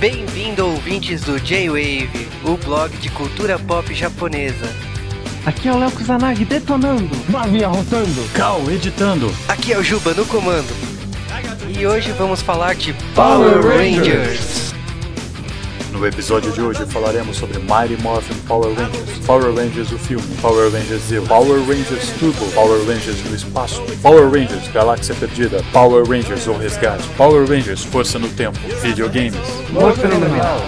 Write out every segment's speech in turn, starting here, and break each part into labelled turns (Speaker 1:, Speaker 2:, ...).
Speaker 1: Bem-vindo, ouvintes do J-Wave, o blog de cultura pop japonesa.
Speaker 2: Aqui é o Léo Kusanagi detonando.
Speaker 3: Navia rotando.
Speaker 4: Cal editando.
Speaker 1: Aqui é o Juba no comando. E hoje vamos falar de Power Rangers.
Speaker 4: No episódio de hoje falaremos sobre Mighty Morphin Power Rangers, Power Rangers o filme, Power Rangers Zero, Power Rangers Turbo, Power Rangers no espaço, Power Rangers Galáxia Perdida, Power Rangers O Resgate, Power Rangers Força no Tempo, videogames.
Speaker 2: Fenomenal.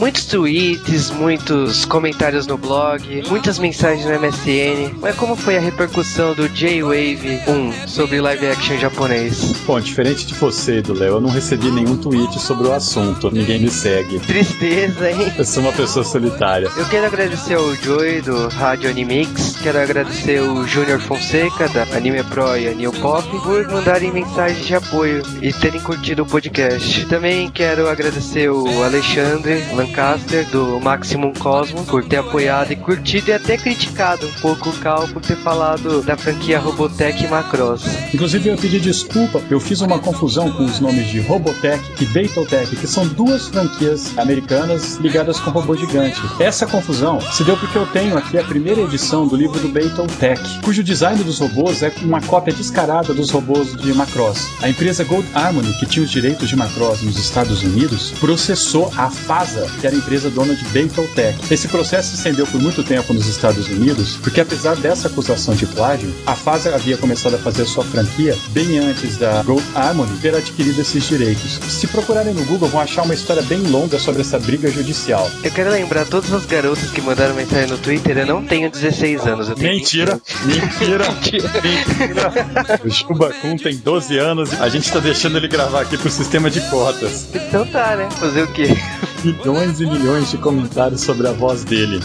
Speaker 1: Muitos tweets, muitos comentários no blog, muitas mensagens no MSN. Mas como foi a repercussão do J-Wave 1 sobre live action japonês?
Speaker 4: Bom, diferente de você e do Léo, eu não recebi nenhum tweet sobre o assunto, ninguém me segue.
Speaker 1: Tristeza, hein?
Speaker 4: Eu sou uma pessoa solitária.
Speaker 1: Eu quero agradecer ao Joey do Rádio Animix, quero agradecer o Júnior Fonseca da Anime Pro e a New Pop por mandarem mensagens de apoio e terem curtido o podcast. Também quero agradecer o Alexandre Lancaster do Maximum Cosmo por ter apoiado e curtido e até criticado um pouco o Cal por ter falado da franquia Robotech e Macross.
Speaker 4: Inclusive eu pedi desculpa, eu fiz uma confusão com os nomes de Robotech e Battletech, que são duas franquias americanas ligadas com robô gigante. Essa confusão se deu porque eu tenho aqui a primeira edição do livro do Battletech, cujo design dos robôs é uma cópia descarada dos robôs de Macross. A empresa Gold Harmony, que tinha os direitos de Macross nos Estados Unidos, processou a FASA, que era a empresa dona de Battletech. Esse processo se estendeu por muito tempo nos Estados Unidos, porque apesar dessa acusação de plágio, a FASA havia começado a fazer sua franquia bem antes da Gold Harmony ter adquirido esses direitos. Se procurarem no Google, vão achar uma história bem longa sobre essa briga judicial.
Speaker 1: Eu quero lembrar todas as garotas que mandaram mensagem no Twitter, eu não tenho 16 anos, eu tenho
Speaker 4: Mentira, mentira, mentira. O Chuba Kun tem 12 anos e a gente tá deixando ele gravar aqui pro sistema de cotas.
Speaker 1: Então tá, né? Fazer o quê?
Speaker 4: Milhões milhões de comentários sobre a voz dele.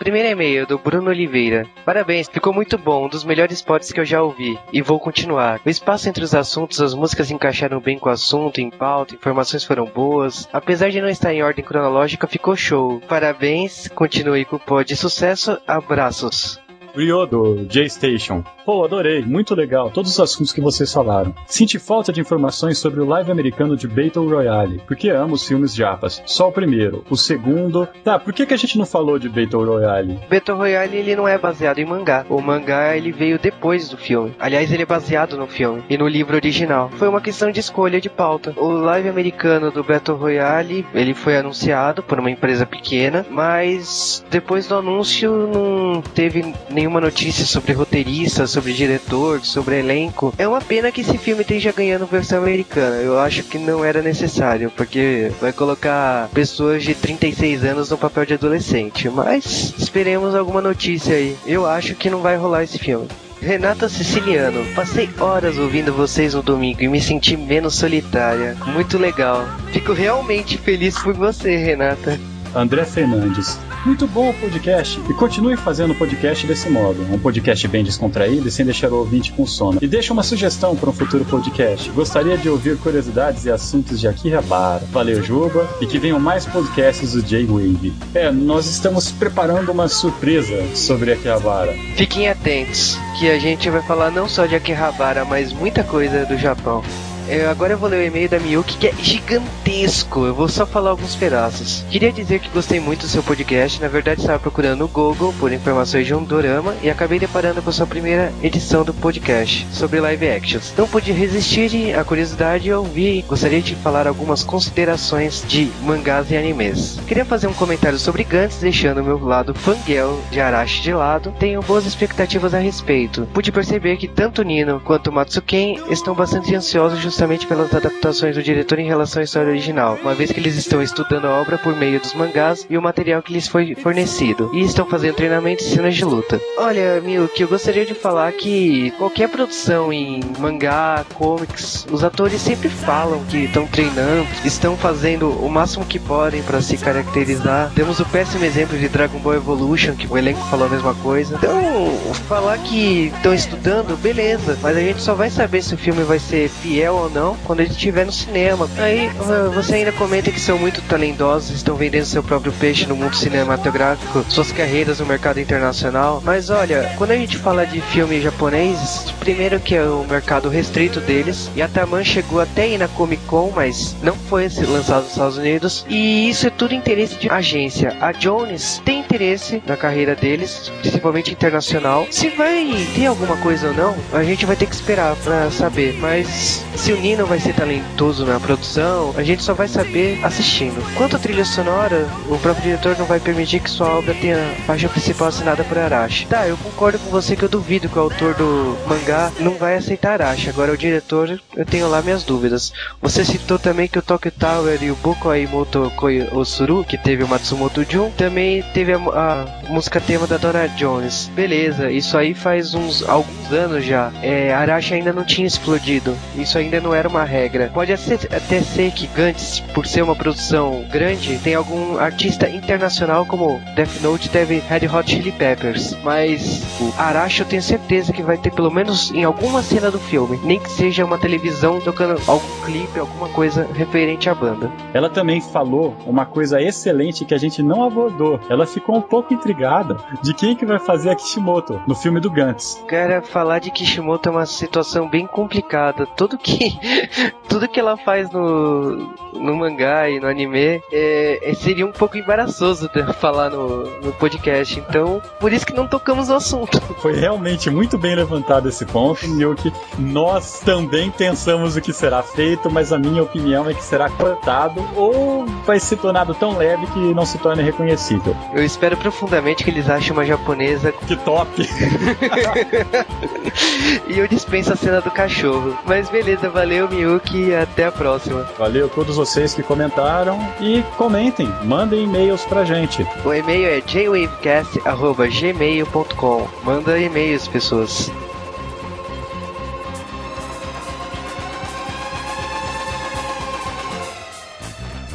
Speaker 1: Primeiro e-mail do Bruno Oliveira. Parabéns, ficou muito bom, um dos melhores pods que eu já ouvi. E vou continuar. O espaço entre os assuntos, as músicas encaixaram bem com o assunto, em pauta, informações foram boas. Apesar de não estar em ordem cronológica, ficou show. Parabéns, continue com o pod. Sucesso, abraços.
Speaker 4: Ryo do J-Station. Pô, adorei, muito legal, todos os assuntos que vocês falaram. Senti falta de informações sobre o live americano de Battle Royale, porque amo os filmes japas. Só o primeiro. O segundo. Tá, por que, que a gente não falou de Battle Royale?
Speaker 1: Battle Royale ele não é baseado em mangá. O mangá ele veio depois do filme. Aliás, ele é baseado no filme e no livro original. Foi uma questão de escolha de pauta. O live americano do Battle Royale ele foi anunciado por uma empresa pequena, mas depois do anúncio não teve nenhuma notícia sobre roteirista, sobre diretor, sobre elenco. É uma pena que esse filme esteja ganhando versão americana. Eu acho que não era necessário, porque vai colocar pessoas de 36 anos no papel de adolescente. Mas esperemos alguma notícia aí. Eu acho que não vai rolar esse filme. Renata Siciliano, passei horas ouvindo vocês no domingo e me senti menos solitária. Muito legal. Fico realmente feliz por você, Renata.
Speaker 4: André Fernandes. Muito bom o podcast e continue fazendo o podcast desse modo. Um podcast bem descontraído e sem deixar o ouvinte com sono. E deixa uma sugestão para um futuro podcast. Gostaria de ouvir curiosidades e assuntos de Akihabara. Valeu, Juba, e que venham mais podcasts do J-Wave. É, nós estamos preparando uma surpresa sobre Akihabara.
Speaker 1: Fiquem atentos, que a gente vai falar não só de Akihabara, mas muita coisa do Japão. É, agora eu vou ler o e-mail da Miyuki, que é gigantesco. Eu vou só falar alguns pedaços. Queria dizer que gostei muito do seu podcast. Na verdade, estava procurando no Google por informações de um dorama e acabei deparando com a sua primeira edição do podcast sobre live actions. Não pude resistir à curiosidade e ouvi. Gostaria de falar algumas considerações de mangás e animes. Queria fazer um comentário sobre Gantz, deixando o meu lado fangirl de Arashi de lado. Tenho boas expectativas a respeito. Pude perceber que tanto Nino quanto Matsuken estão bastante ansiosos justamente pelas adaptações do diretor em relação à história original, uma vez que eles estão estudando a obra por meio dos mangás e o material que lhes foi fornecido, e estão fazendo treinamento e cenas de luta. Olha, Miyuki, eu gostaria de falar que qualquer produção em mangá, comics, os atores sempre falam que estão treinando, estão fazendo o máximo que podem para se caracterizar. Temos o péssimo exemplo de Dragon Ball Evolution, que o elenco falou a mesma coisa. Então, falar que estão estudando, beleza, mas a gente só vai saber se o filme vai ser fiel ou não quando ele estiver no cinema. Aí você ainda comenta que são muito talentosos, estão vendendo seu próprio peixe no mundo cinematográfico, suas carreiras no mercado internacional. Mas olha, quando a gente fala de filme japonês, primeiro que é o mercado restrito deles, e a Taman chegou até aí na Comic Con, mas não foi lançado nos Estados Unidos. E isso é tudo interesse de agência. A Jones tem interesse na carreira deles, principalmente internacional. Se vai ter alguma coisa ou não, a gente vai ter que esperar para saber. Mas se o Nino vai ser talentoso na produção, a gente só vai saber assistindo. Quanto à trilha sonora, o próprio diretor não vai permitir que sua obra tenha faixa principal assinada por Arashi. Tá, eu concordo com você que eu duvido que o autor do mangá não vai aceitar Arashi. Agora, o diretor, eu tenho lá minhas dúvidas. Você citou também que o Tokyo Tower e o Boku Aimoto Koi Osuru, que teve o Matsumoto Jun, também teve a, a música tema da Dora Jones. Beleza, isso aí faz uns alguns anos já. É, Arashi ainda não tinha explodido. Isso ainda não era uma regra. Pode até ser que Gantz, por ser uma produção grande, tem algum artista internacional como Death Note teve Red Hot Chili Peppers. Mas o Arashi eu tenho certeza que vai ter pelo menos em alguma cena do filme, nem que seja uma televisão tocando algum clipe, alguma coisa referente à banda.
Speaker 4: Ela também falou uma coisa excelente que a gente não abordou. Ela ficou um pouco intrigada de quem que vai fazer a Kishimoto no filme do Gantz.
Speaker 1: Cara, falar de Kishimoto é uma situação bem complicada. Tudo que tudo que ela faz no, no mangá e no anime é, é seria um pouco embaraçoso falar no, no podcast. Então, por isso que não tocamos no assunto.
Speaker 4: Foi realmente muito bem levantado esse ponto, Milk. Nós também pensamos o que será feito, mas a minha opinião é que será cortado ou vai ser tornado tão leve que não se torne reconhecível.
Speaker 1: Eu espero profundamente que eles achem uma japonesa.
Speaker 4: Que top!
Speaker 1: e eu dispenso a cena do cachorro. Mas beleza, valeu, Miyuki, e até a próxima.
Speaker 4: Valeu a todos vocês que comentaram e comentem, mandem e-mails pra gente.
Speaker 1: O e-mail é jwavecast.gmail.com. Manda e-mails, pessoas.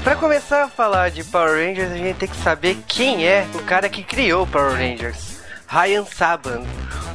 Speaker 1: Para começar a falar de Power Rangers, a gente tem que saber quem é o cara que criou Power Rangers. Ryan Saban,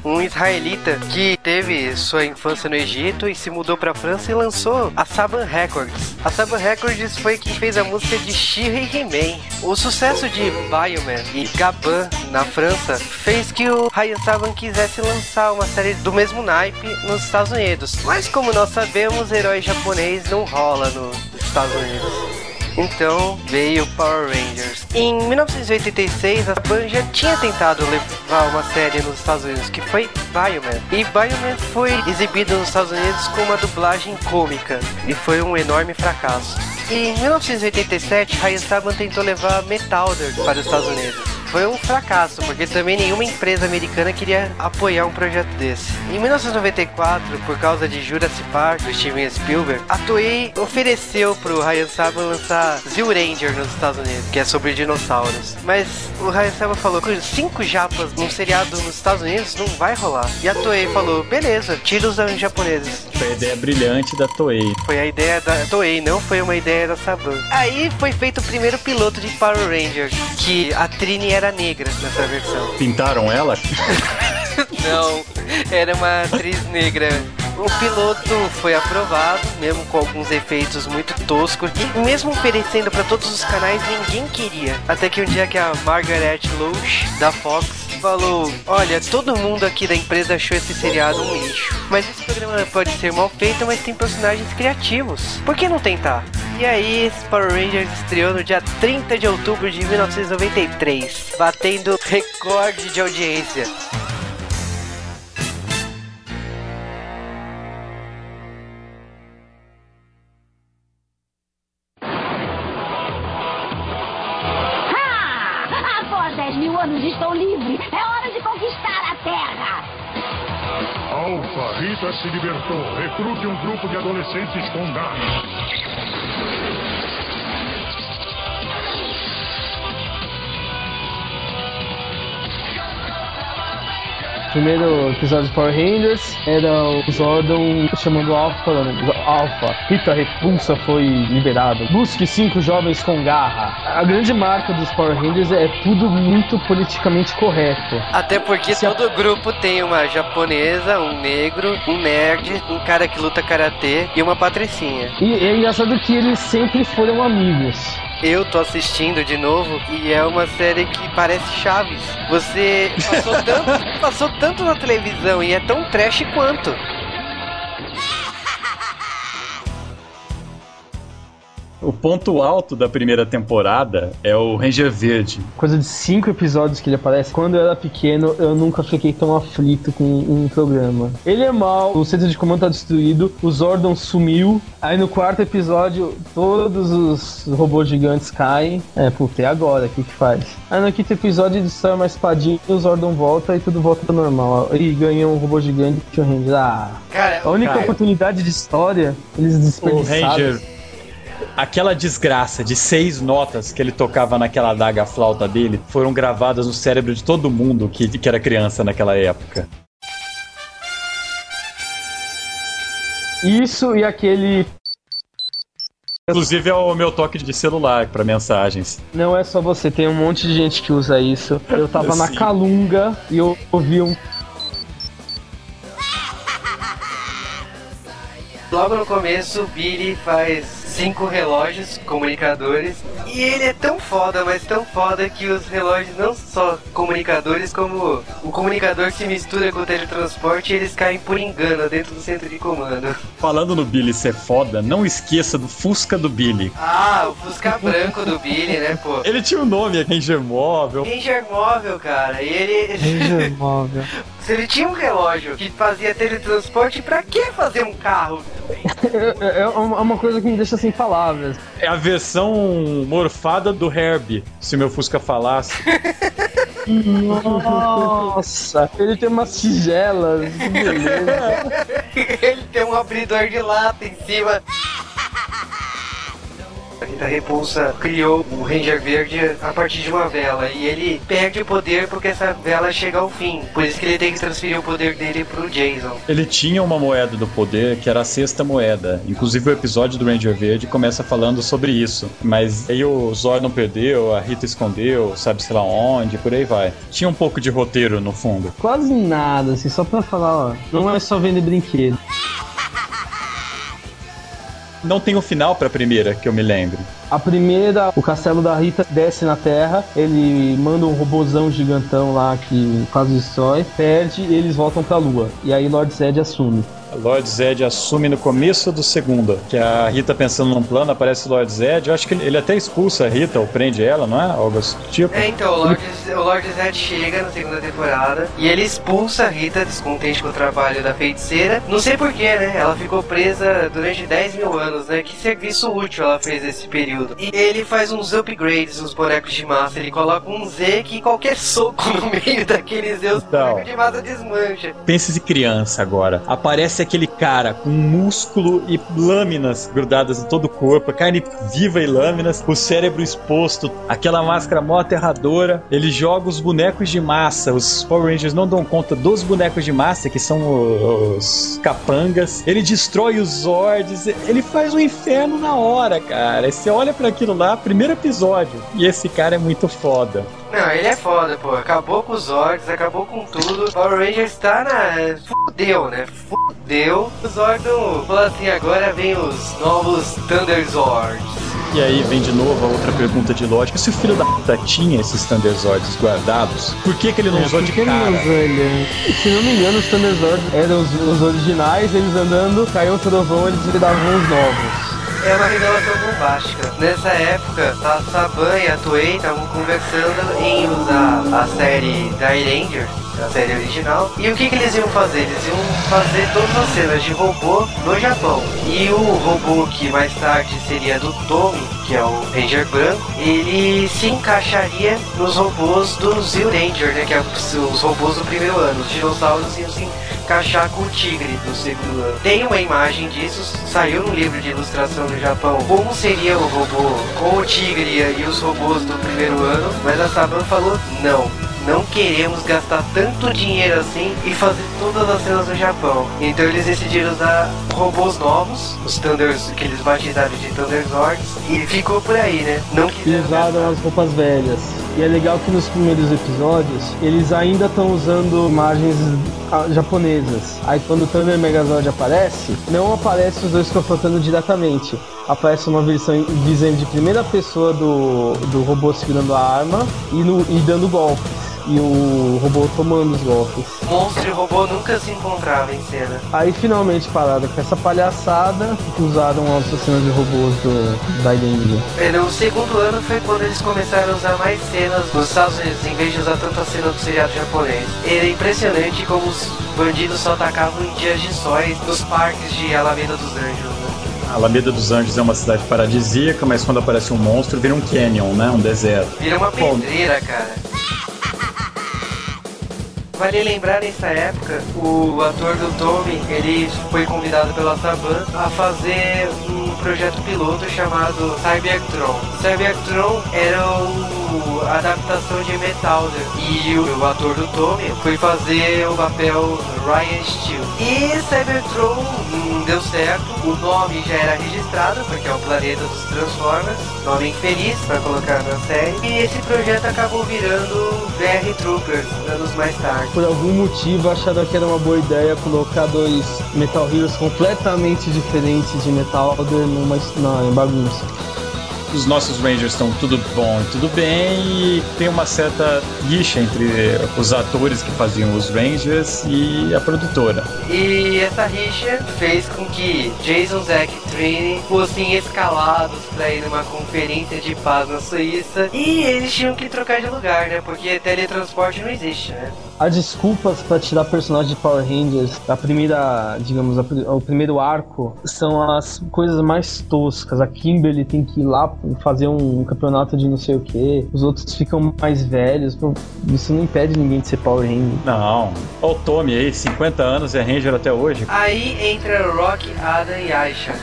Speaker 1: um israelita que teve sua infância no Egito e se mudou para a França e lançou a Saban Records. A Saban Records foi quem fez a música de she e He-Man. O sucesso de Bioman e Gabin na França fez que o Ryan Saban quisesse lançar uma série do mesmo naipe nos Estados Unidos. Mas como nós sabemos, herói japonês não rola nos Estados Unidos. Então veio Power Rangers. Em 1986, a Ban já tinha tentado levar uma série nos Estados Unidos, que foi Bioman. E Bioman foi exibido nos Estados Unidos com uma dublagem cômica, e foi um enorme fracasso. E em 1987, Ryan Saban tentou levar Metalder para os Estados Unidos foi um fracasso, porque também nenhuma empresa americana queria apoiar um projeto desse. Em 1994, por causa de Jurassic Park, do Steven Spielberg, a Toei ofereceu pro Ryan Saban lançar Zio Ranger nos Estados Unidos, que é sobre dinossauros. Mas o Ryan Saban falou que cinco japas num seriado nos Estados Unidos não vai rolar. E a Toei falou, beleza, tira os japoneses.
Speaker 4: Foi a ideia brilhante da Toei.
Speaker 1: Foi a ideia da Toei, não foi uma ideia da Saban. Aí foi feito o primeiro piloto de Power Rangers, que a Trini era era negra nessa versão.
Speaker 4: Pintaram ela?
Speaker 1: Não, era uma atriz negra. O piloto foi aprovado, mesmo com alguns efeitos muito toscos, e mesmo oferecendo para todos os canais, ninguém queria. Até que um dia que a Margaret Loesch, da Fox, falou: Olha, todo mundo aqui da empresa achou esse seriado um lixo. Mas esse programa pode ser mal feito, mas tem personagens criativos. Por que não tentar? E aí, Power Rangers estreou no dia 30 de outubro de 1993, batendo recorde de audiência.
Speaker 5: Se libertou. Recrute um grupo de adolescentes com garras.
Speaker 6: Primeiro episódio de Power Rangers era o Zordon chamando Alpha falando Alpha, Rita Repulsa foi liberado. Busque cinco jovens com garra. A grande marca dos Power Rangers é tudo muito politicamente correto.
Speaker 1: Até porque
Speaker 6: Se a-
Speaker 1: todo grupo tem uma japonesa, um negro, um nerd, um cara que luta karatê e uma patricinha.
Speaker 6: E é engraçado que eles sempre foram amigos.
Speaker 1: Eu tô assistindo de novo e é uma série que parece Chaves. Você passou tanto, passou tanto na televisão e é tão trash quanto.
Speaker 4: O ponto alto da primeira temporada é o Ranger Verde.
Speaker 6: Coisa de cinco episódios que ele aparece. Quando eu era pequeno, eu nunca fiquei tão aflito com um programa. Ele é mal, o centro de comando tá destruído, o Zordon sumiu. Aí no quarto episódio, todos os robôs gigantes caem. É, puta, e agora? O que que faz? Aí no quinto episódio, ele sai uma espadinha, o Zordon volta e tudo volta ao normal. E ganha um robô gigante e o Ranger. Ah,
Speaker 1: Cara,
Speaker 6: a única
Speaker 4: Cara.
Speaker 6: oportunidade de história, eles
Speaker 4: O
Speaker 6: desperdiçaram.
Speaker 4: Ranger. Aquela desgraça de seis notas que ele tocava naquela adaga flauta dele foram gravadas no cérebro de todo mundo que, que era criança naquela época.
Speaker 6: Isso e aquele
Speaker 4: Inclusive é o meu toque de celular para mensagens.
Speaker 6: Não é só você, tem um monte de gente que usa isso. Eu tava na. Calunga e eu ouvi um.
Speaker 1: Logo no começo, o Billy faz cinco relógios comunicadores e ele é tão foda, mas tão foda que os relógios não só comunicadores, como o comunicador se mistura com o teletransporte e eles caem por engano dentro do centro de comando.
Speaker 4: Falando no Billy ser foda, não esqueça do Fusca do Billy.
Speaker 1: Ah, o Fusca branco do Billy, né, pô?
Speaker 4: Ele tinha o nome Ranger Móvel.
Speaker 1: Ranger móvel, cara, e ele.
Speaker 6: móvel.
Speaker 1: Se ele tinha um relógio que fazia teletransporte, pra que fazer um carro?
Speaker 6: É, é uma uma coisa que me deixa sem palavras.
Speaker 4: É a versão morfada do Herbie, se meu Fusca falasse.
Speaker 6: Nossa, ele tem umas tigelas, que beleza.
Speaker 1: Ele tem um abridor de lata em cima. A Rita Repulsa criou o Ranger Verde a partir de uma vela e ele perde o poder porque essa vela chega ao fim. Por isso que ele tem que transferir o poder dele pro Jason.
Speaker 4: Ele tinha uma moeda do poder que era a sexta moeda. Inclusive o episódio do Ranger Verde começa falando sobre isso. Mas aí o Zordon perdeu, a Rita escondeu, sabe sei lá onde, por aí vai. Tinha um pouco de roteiro no fundo.
Speaker 6: Quase nada, assim, só pra falar, ó. Não é só vender brinquedo.
Speaker 4: Não tem o final pra primeira, que eu me lembro.
Speaker 6: A primeira, o castelo da Rita desce na Terra, ele manda um robozão gigantão lá que quase destrói, perde e eles voltam pra Lua. E aí Lord Zed assume.
Speaker 4: Lord Zed assume no começo do segunda, que a Rita pensando num plano, aparece o Lord Zed. Eu acho que ele, até expulsa a Rita ou prende ela, não é? Algo assim tipo.
Speaker 1: É, então, o Lord, o Lord Zed chega na segunda temporada e ele expulsa a Rita, descontente com o trabalho da feiticeira. Não sei porquê, né? Ela ficou presa durante 10 mil anos, né? Que serviço útil ela fez nesse período. E ele faz uns upgrades nos bonecos de massa. Ele coloca um Z que qualquer soco no meio daqueles Z, os
Speaker 4: Então.
Speaker 1: bonecos de massa desmancha.
Speaker 4: Pense de criança agora. Aparece aquele cara com músculo e lâminas grudadas em todo o corpo, carne viva e lâminas, o cérebro exposto, aquela máscara mó aterradora. Ele joga os bonecos de massa. Os Power Rangers não dão conta dos bonecos de massa, que são os capangas. Ele destrói os Zords. Ele faz um inferno na hora, cara. Você olha pra aquilo lá, primeiro episódio. E esse cara é muito foda.
Speaker 1: Não, ele é foda, pô. Acabou com os Zords, acabou com tudo. Power Rangers tá na. Fudeu, né? Fudeu. O Zordon falou assim: agora vem os novos Thunder Zords.
Speaker 4: E aí vem de novo a outra pergunta de lógica. Se o filho da puta tinha esses Thunder Zords guardados, por que, que ele não usou de
Speaker 6: que ele não
Speaker 4: cara?
Speaker 6: usou ele? Se não me engano, os Thunder Zords eram os, os originais, eles andando, caiu um trovão, eles viravam os novos.
Speaker 1: É uma revelação bombástica. Nessa época, a Saban e a Toei estavam conversando em usar a série Die Ranger, a série original. E o que, que eles iam fazer? Eles iam fazer todas as cenas de robô no Japão. E o robô que mais tarde seria do Tommy, que é o Ranger branco, ele se encaixaria nos robôs do Zio Ranger, né? Que é os os robôs do primeiro ano. Os dinossauros iam se encaixar com o tigre do segundo ano. Tem uma imagem disso, saiu no livro de ilustração no Japão, como seria o robô com o tigre e os robôs do primeiro ano, mas a Saban falou não. não queremos gastar tanto dinheiro assim e fazer todas as cenas no Japão. Então eles decidiram usar robôs novos, os Thunders, que eles batizaram de Thunderzords, e ficou por aí, né? Não quiseram
Speaker 6: usaram
Speaker 1: gastar.
Speaker 6: as roupas velhas. E é legal que nos primeiros episódios eles ainda estão usando imagens ah, japonesas. Aí quando o Thunder Megazord aparece, não aparece os dois confrontando diretamente. Aparece uma versão visão de primeira pessoa do, do robô segurando a arma e, no, e dando golpes. E o robô tomando os golpes.
Speaker 1: Monstro e robô nunca se encontravam em cena.
Speaker 6: Aí finalmente pararam com essa palhaçada que usaram as cenas de robôs do, da Game.
Speaker 1: No segundo ano foi quando eles começaram a usar mais cenas nos Estados Unidos, em vez de usar tanta cena do seriado japonês. Era impressionante como os bandidos só atacavam em dias de sóis nos parques de Alameda dos Anjos. Né?
Speaker 4: A Alameda dos Anjos é uma cidade paradisíaca, mas quando aparece um monstro vira um canyon, né? Um deserto.
Speaker 1: Vira uma pedreira, cara. Vale lembrar nessa época, o ator do Tommy, ele foi convidado pela Saban a fazer um projeto piloto chamado Cybertron. Cybertron era a adaptação de Metalder e o, o ator do Tommy foi fazer o papel Ryan Steele. E Cybertron não deu certo, o nome já era registrado, porque é o planeta dos Transformers, nome infeliz para colocar na série, e esse projeto acabou virando VR Troopers anos mais tarde.
Speaker 6: Por algum motivo acharam que era uma boa ideia colocar dois Metal Heroes completamente diferentes de Metal Order numa em bagunça.
Speaker 4: Os nossos Rangers estão tudo bom e tudo bem, e tem uma certa rixa entre os atores que faziam os Rangers e a produtora.
Speaker 1: E essa rixa fez com que Jason, Zack Trini fossem escalados para ir numa conferência de paz na Suíça e eles tinham que trocar de lugar, né? Porque teletransporte não existe, né?
Speaker 6: As desculpas pra tirar personagem de Power Rangers, a primeira, digamos, a o primeiro arco, são as coisas mais toscas. A Kimberly tem que ir lá fazer um campeonato de não sei o que, os outros ficam mais velhos. Isso não impede ninguém de ser Power Ranger.
Speaker 4: Não, olha o Tommy aí, 50 anos, é Ranger até hoje.
Speaker 1: Aí entra Rock, Adam e Aisha.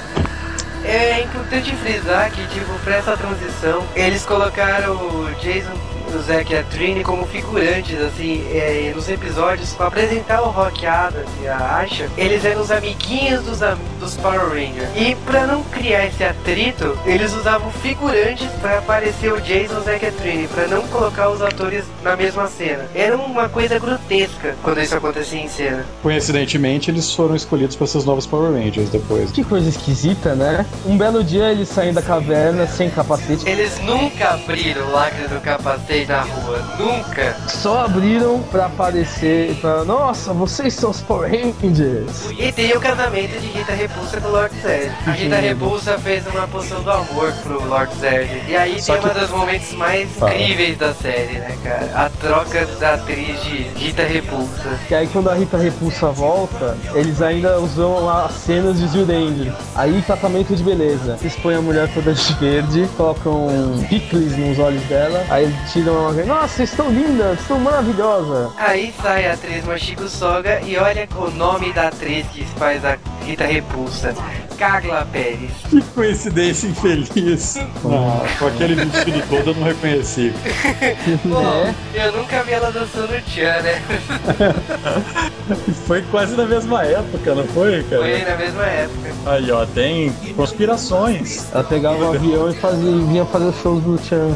Speaker 1: É importante frisar que, tipo, pra essa transição, eles colocaram o Jason, o Zack e a Trini como figurantes, assim, é, nos episódios, pra apresentar o Rock, Adam e a Aisha, eles eram os amiguinhos dos, am- dos Power Rangers. E pra não criar esse atrito, eles usavam figurantes pra aparecer o Jason, o Zack e a Trini, pra não colocar os atores na mesma cena. Era uma coisa grotesca quando isso acontecia em cena.
Speaker 4: Coincidentemente, eles foram escolhidos para ser os novos Power Rangers depois.
Speaker 6: Que coisa esquisita, né? Um belo dia eles saem da caverna sem capacete,
Speaker 1: Eles nunca abriram o lacre do capacete na rua. Nunca.
Speaker 6: só abriram pra aparecer, pra, nossa, vocês são os Power Rangers.
Speaker 1: E tem o casamento de Rita Repulsa com o Lord Zed. A Rita Repulsa fez uma poção do amor pro Lord Zed. E aí
Speaker 4: Só
Speaker 1: tem
Speaker 4: que-
Speaker 1: um dos momentos mais
Speaker 4: Fala.
Speaker 1: incríveis da série, né, cara? A troca da atriz de Rita Repulsa.
Speaker 6: Que aí quando a Rita Repulsa volta, eles ainda usam lá as cenas de Zyuranger. Aí tratamento de beleza. Eles põem a mulher toda de verde, colocam picles nos olhos dela, aí uma. Nossa, estão lindas, estão maravilhosas.
Speaker 1: Aí sai a atriz Machiko Soga e olha o nome da atriz que faz a Rita Repulsa. Carla Pérez.
Speaker 4: Que coincidência infeliz. Não, com aquele vestido todo eu não reconheci.
Speaker 6: É.
Speaker 1: eu nunca vi ela dançando tchan, né?
Speaker 4: Foi quase na mesma época, não foi, cara?
Speaker 1: Foi na mesma época.
Speaker 4: Aí, ó, tem conspirações.
Speaker 6: Ela pegava um avião e fazia, vinha fazer shows do Chan.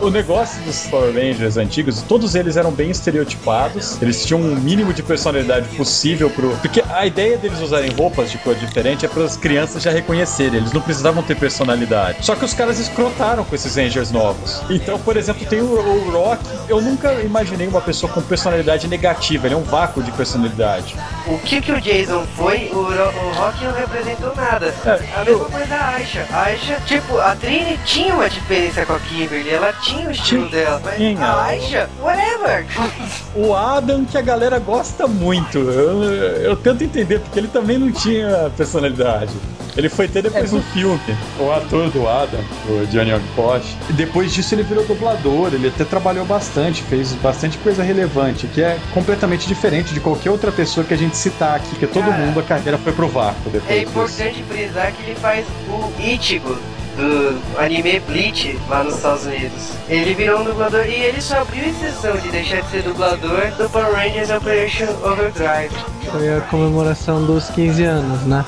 Speaker 4: O negócio dos Power Rangers antigos, todos eles eram bem estereotipados. Eles tinham um mínimo de personalidade possível pro. Porque a ideia deles usarem roupas de cor diferente é para as crianças já reconhecerem. Eles não precisavam ter personalidade. Só que os caras escrotaram com esses Rangers novos. Então, por exemplo, tem o, o Rock. Eu nunca imaginei uma pessoa com personalidade negativa. Ele é um vácuo de personalidade.
Speaker 1: O que que o Jason foi, o, o Rock não representou nada.
Speaker 4: É,
Speaker 1: a mesma coisa da Aisha. A Aisha, tipo, a Trini tinha uma diferença com a Kimberly, ela tinha o estilo
Speaker 4: Tinha.
Speaker 1: dela. Mas
Speaker 4: Tinha.
Speaker 1: a Aisha, whatever.
Speaker 4: O Adam, que a galera gosta muito. Eu, eu tento entender, porque ele também não tinha personalidade. Ele foi ter depois
Speaker 6: É,
Speaker 4: no filme. O ator do Adam, o Johnny Posh. E depois disso ele virou dublador. Ele até trabalhou bastante, fez bastante coisa relevante, que é completamente diferente de qualquer outra pessoa que a gente citar aqui, porque todo
Speaker 1: Cara,
Speaker 4: mundo a carreira foi pro vácuo depois
Speaker 1: É
Speaker 4: disso.
Speaker 1: importante frisar que ele faz o Ichigo do anime Bleach lá nos Estados Unidos. Ele virou um dublador e ele só abriu exceção de deixar de ser dublador do Power Rangers Operation Overdrive.
Speaker 2: Foi a comemoração dos 15 anos, né?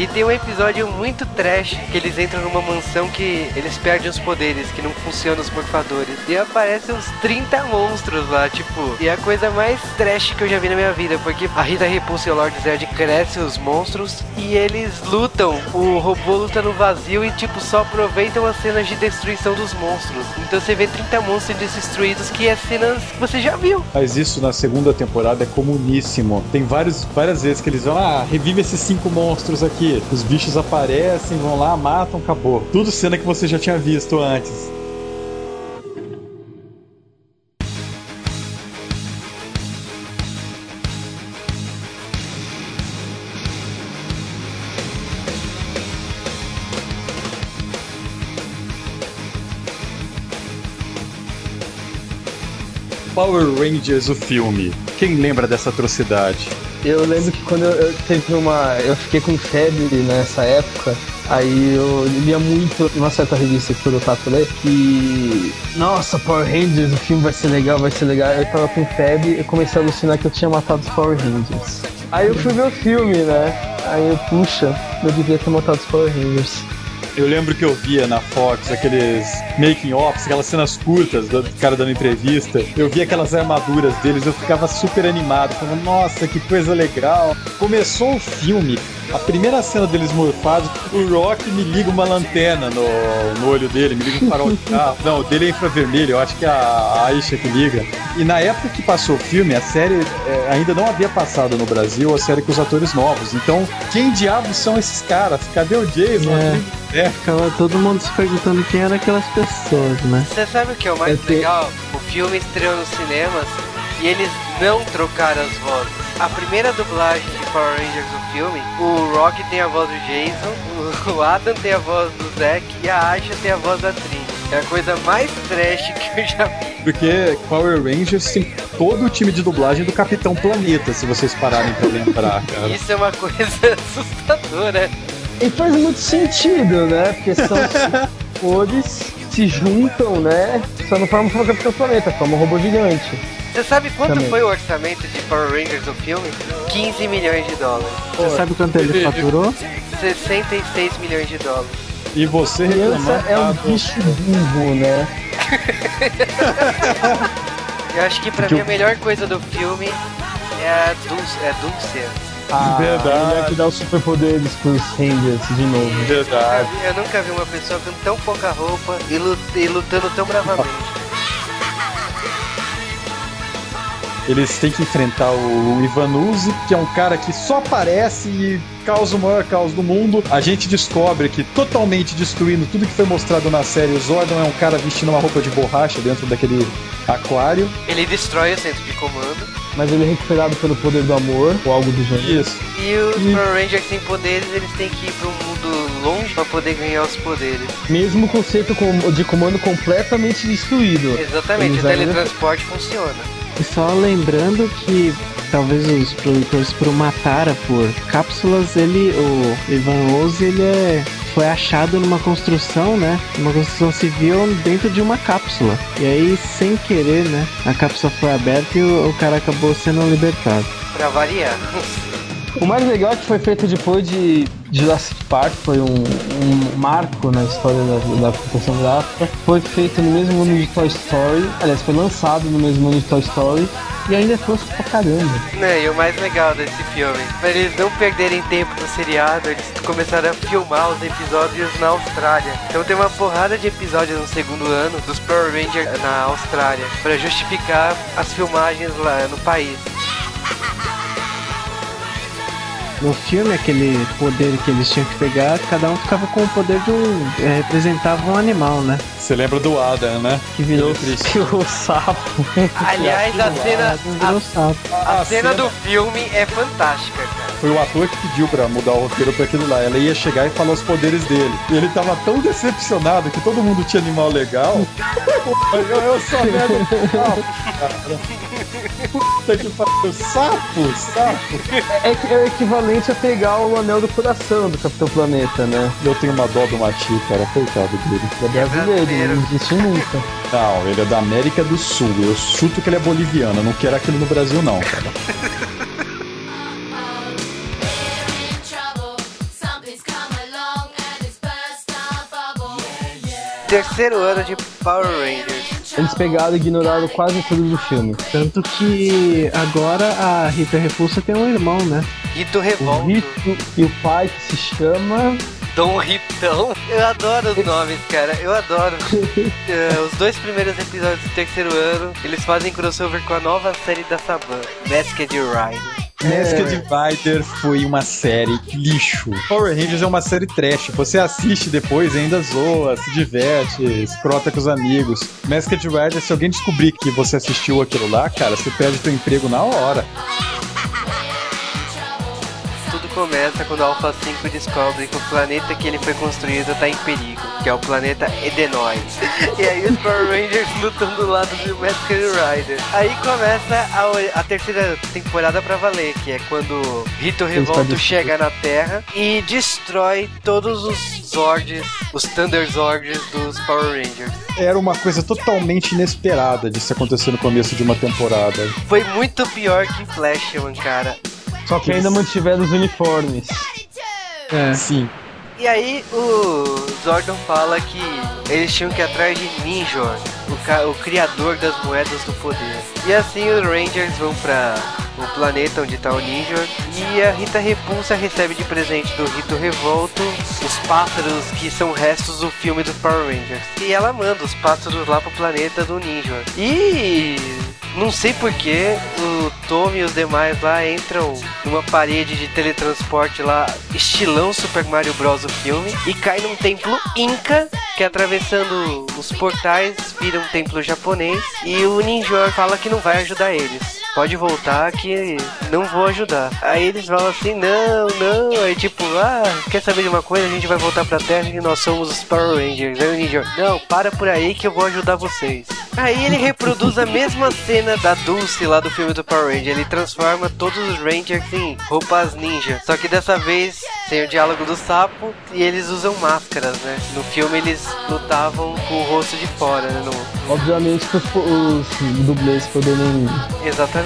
Speaker 1: E tem um episódio muito trash que eles entram numa mansão que eles perdem os poderes, que não funcionam os morfadores. E aparecem uns 30 monstros lá, tipo. E é a coisa mais trash que eu já vi na minha vida, porque a Rita Repulsa e o Lord Zed crescem os monstros e eles lutam. O robô luta no vazio e, tipo, só aproveitam as cenas de destruição dos monstros. Então você vê 30 monstros destruídos que é cenas que você já viu.
Speaker 4: Mas isso na segunda temporada é comuníssimo. Tem vários, várias vezes que eles vão ah, revive esses cinco monstros aqui. Os bichos aparecem, vão lá, matam, acabou. Tudo cena que você já tinha visto antes. Power Rangers, o filme. Quem lembra dessa atrocidade?
Speaker 6: Eu lembro que quando eu, eu teve uma. Eu fiquei com febre nessa época. Aí eu lia muito uma certa revista que do Tato ler que. Nossa, Power Rangers, o filme vai ser legal, vai ser legal. Eu tava com febre e comecei a alucinar que eu tinha matado os Power Rangers. Aí eu fui ver o filme, né? Aí eu, puxa, eu devia ter matado os Power Rangers.
Speaker 4: Eu lembro que eu via na Fox aqueles making offs, aquelas cenas curtas do cara dando entrevista. Eu via aquelas armaduras deles, eu ficava super animado, falando, nossa, que coisa legal. Começou o filme, a primeira cena deles morfados, o Rock me liga uma lanterna no, no olho dele, me liga um farol de carro. Não, o dele é infravermelho, eu acho que é a Aisha que liga. E na época que passou o filme, a série é, ainda não havia passado no Brasil, a série com os atores novos. Então, quem diabos são esses caras? Cadê o Jason?
Speaker 2: É. É. Ficava todo mundo se perguntando quem eram aquelas pessoas, né?
Speaker 1: Você sabe o que é o mais
Speaker 6: É que-
Speaker 1: legal? O filme estreou nos cinemas e eles não trocaram as vozes. A primeira dublagem de Power Rangers do filme, o Rock tem a voz do Jason, o Adam tem a voz do Zack e a Aisha tem a voz da Trini. É a coisa mais trash que eu já vi.
Speaker 4: Porque Power Rangers tem todo o time de dublagem do Capitão Planeta, se vocês pararem pra lembrar, cara.
Speaker 1: Isso é uma coisa assustadora.
Speaker 6: E faz muito sentido, né? Porque são cores se juntam, né? Só não formam o Capitão Planeta, formam um robô gigante.
Speaker 1: Você sabe quanto
Speaker 6: Também.
Speaker 1: foi o orçamento de Power Rangers do filme? 15 milhões de dólares.
Speaker 2: Você sabe quanto ele faturou?
Speaker 1: 66 milhões de dólares.
Speaker 4: E você
Speaker 6: Criança
Speaker 4: reclamando
Speaker 6: é um bicho burro, né?
Speaker 1: Eu acho que pra
Speaker 4: Porque
Speaker 1: mim
Speaker 4: o-
Speaker 1: a melhor coisa do filme é a Dulce, é a Dulce.
Speaker 6: A
Speaker 4: Verdade.
Speaker 6: mulher que dá os superpoderes pros Rangers de novo.
Speaker 1: Eu
Speaker 4: Verdade.
Speaker 1: nunca vi- Eu nunca vi uma pessoa com tão pouca roupa e, e lutando tão bravamente.
Speaker 4: Eles têm que enfrentar o Ivanuzzi, que é um cara que só aparece e causa o maior caos do mundo. A gente descobre que, totalmente destruindo tudo que foi mostrado na série, o Zordon é um cara vestindo uma roupa de borracha dentro daquele aquário.
Speaker 1: Ele destrói o centro de comando.
Speaker 6: Mas ele é recuperado pelo poder do amor, ou algo do gênero.
Speaker 4: Isso.
Speaker 1: E os
Speaker 6: Hum.
Speaker 1: Power Rangers sem poderes, eles têm que ir pra um mundo longe pra poder ganhar os poderes.
Speaker 6: Mesmo com o centro com- de comando completamente destruído.
Speaker 1: Exatamente,
Speaker 6: Eles
Speaker 1: o
Speaker 6: ainda-
Speaker 1: teletransporte funciona.
Speaker 2: E só lembrando que talvez os produtores por Matara por cápsulas, ele, o Ivan Oz, ele é, foi achado numa construção, né? Uma construção civil dentro de uma cápsula. E aí, sem querer, né? A cápsula foi aberta e o, o cara acabou sendo libertado.
Speaker 1: Pra variar.
Speaker 6: O mais legal é que foi feito depois de Jurassic Park, foi um, um marco na história da, da computação gráfica. Foi feito no mesmo ano de Toy Story, aliás, foi lançado no mesmo ano de Toy Story e ainda trouxe pra caramba.
Speaker 1: Né, e o mais legal desse filme, pra eles não perderem tempo no seriado, eles começaram a filmar os episódios na Austrália. Então tem uma porrada de episódios no segundo ano dos Power Rangers na Austrália, pra justificar as filmagens lá no país.
Speaker 2: No filme, aquele poder que eles tinham que pegar, cada um ficava com o poder de um. é, representava um animal, né?
Speaker 4: Você lembra do Adam, né?
Speaker 6: Que virou o sapo.
Speaker 1: Aliás, a cena,
Speaker 2: Virou
Speaker 1: a,
Speaker 2: sapo.
Speaker 1: a cena do filme é fantástica, cara.
Speaker 4: Foi o ator que pediu pra mudar o roteiro pra aquilo lá. Ela ia chegar e falar os poderes dele. E ele tava tão decepcionado que todo mundo tinha animal legal. eu, eu sou merda. Puta que pariu. Sapo, sapo.
Speaker 6: É, que- é o equivalente a pegar o anel do coração do Capitão Planeta, né?
Speaker 4: Eu tenho uma dó do Mati, cara. Coitado dele.
Speaker 6: Ele é brasileiro, não existe nunca.
Speaker 4: Não, ele é da América do Sul. Eu chuto que ele é boliviano. Eu não quero aquilo no Brasil, não, cara.
Speaker 1: Terceiro ano de Power Rangers.
Speaker 6: Eles pegaram e ignoraram quase tudo do filme.
Speaker 2: Tanto que agora a Rita Repulsa tem um irmão, né?
Speaker 1: Rito
Speaker 6: O
Speaker 1: Revolto.
Speaker 6: Rito e o pai que se chama.
Speaker 1: Dom Ritão. Eu adoro os nomes, cara. Eu adoro. Eh, os dois primeiros episódios do terceiro ano, eles fazem crossover com a nova série da Saban, Masked Rider.
Speaker 4: Masked Rider foi uma série lixo. Power Rangers é uma série trash. Você assiste depois, ainda zoa, se diverte, escrota com os amigos. Masked Rider, se alguém descobrir que você assistiu aquilo lá, cara, você perde teu emprego na hora.
Speaker 1: Começa quando a Alpha 5 descobre que o planeta que ele foi construído tá em perigo, que é o planeta Edenoi. E aí os Power Rangers lutam do lado do Masked Rider. Aí começa a, a terceira temporada pra valer, que é quando Rito Revolto chega na Terra e destrói todos os Zords, os Thunder Zords dos Power Rangers.
Speaker 4: Era uma coisa totalmente inesperada de se acontecer no começo de uma temporada.
Speaker 1: Foi muito pior que Flashman, cara.
Speaker 6: Só que ainda mantiveram os uniformes.
Speaker 2: É.
Speaker 4: Sim.
Speaker 1: E aí o Zordon fala que eles tinham que ir atrás de Ninjor, o, o criador das moedas do poder. E assim os Rangers vão pra o planeta onde tá o Ninjor e a Rita Repulsa recebe de presente do Rito Revolto os pássaros que são restos do filme dos Power Rangers. E ela manda os pássaros lá pro planeta do Ninjor. E não sei porquê o Tommy e os demais lá entram numa parede de teletransporte lá, estilão Super Mario Bros. o filme, e cai num templo Inca, que atravessando os portais vira um templo japonês, e o Ninjor fala que não vai ajudar eles. Pode voltar que não vou ajudar. Aí eles falam assim, não, não. Aí tipo, ah, quer saber de uma coisa? A gente vai voltar pra Terra e nós somos os Power Rangers. Aí o Ninja, não, para por aí que eu vou ajudar vocês. Aí ele reproduz a mesma cena da Dulce lá do filme do Power Ranger. Ele transforma todos os Rangers em roupas ninja. Só que dessa vez sem o diálogo do sapo e eles usam máscaras, né? No filme eles lutavam com o rosto de fora, né? No,
Speaker 6: Obviamente que os, os dublês poderem.
Speaker 1: Exatamente.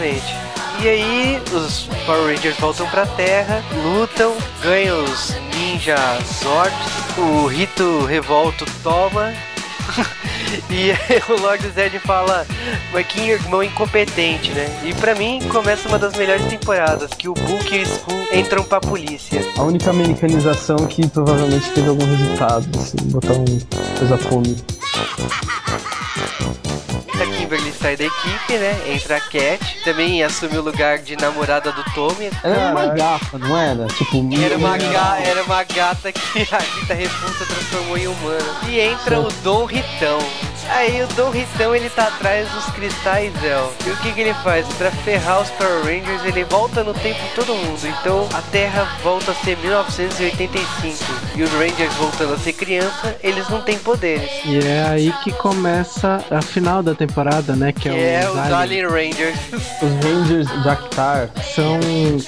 Speaker 1: E aí os Power Rangers voltam pra Terra, lutam, ganham os Ninja Zords, o Rito Revolto toma. e o Lord Zed fala, mas que irmão incompetente, né? E pra mim começa uma das melhores temporadas, que o Book e o Skull entram pra polícia.
Speaker 6: A única americanização que provavelmente teve algum resultado, assim, botar um coisa cômica.
Speaker 1: A Kimberly sai da equipe, né? Entra a Cat, também assume o lugar de namorada do Tommy.
Speaker 6: Ela era uma gata, não era? Tipo,
Speaker 1: Era uma, ga- era uma gata que a Rita Repulsa transformou em humana. E entra o Dom Ritão. Aí o Dom Ritão ele tá atrás dos cristais El. E o que, que ele faz? Pra ferrar os Power Rangers, ele volta no tempo de todo mundo. Então a Terra volta a ser 1985. E os Rangers voltando a ser criança, eles não têm poderes.
Speaker 2: E é aí que começa a final da temporada, né? Que
Speaker 1: Que
Speaker 2: é,
Speaker 1: é
Speaker 2: os.
Speaker 1: Alien Rangers.
Speaker 6: os Rangers Dactar.
Speaker 2: São,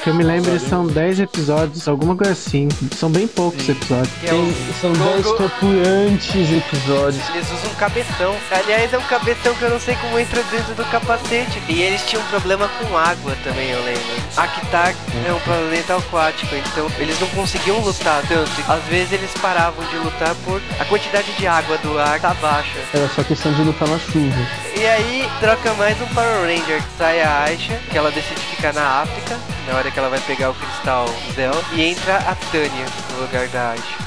Speaker 2: que eu me lembro, são 10 episódios, alguma coisa assim. São bem poucos episódios.
Speaker 1: Que é
Speaker 6: Tem, são
Speaker 1: Gogo-
Speaker 6: 10 torturantes episódios.
Speaker 1: Eles usam um cabeção. Aliás, é um cabeção que eu não sei como entra dentro do capacete. E eles tinham um problema com água também, eu lembro. Akitar é um planeta aquático, então eles não conseguiam lutar tanto. Às vezes eles paravam de lutar por a quantidade de água do ar tá baixa.
Speaker 6: Era só questão de lutar na chuva.
Speaker 1: E aí troca mais um Power Ranger que sai a Aisha, que ela decide ficar na África, na hora que ela vai pegar o cristal Zell, e entra a Tânia no lugar da Aisha.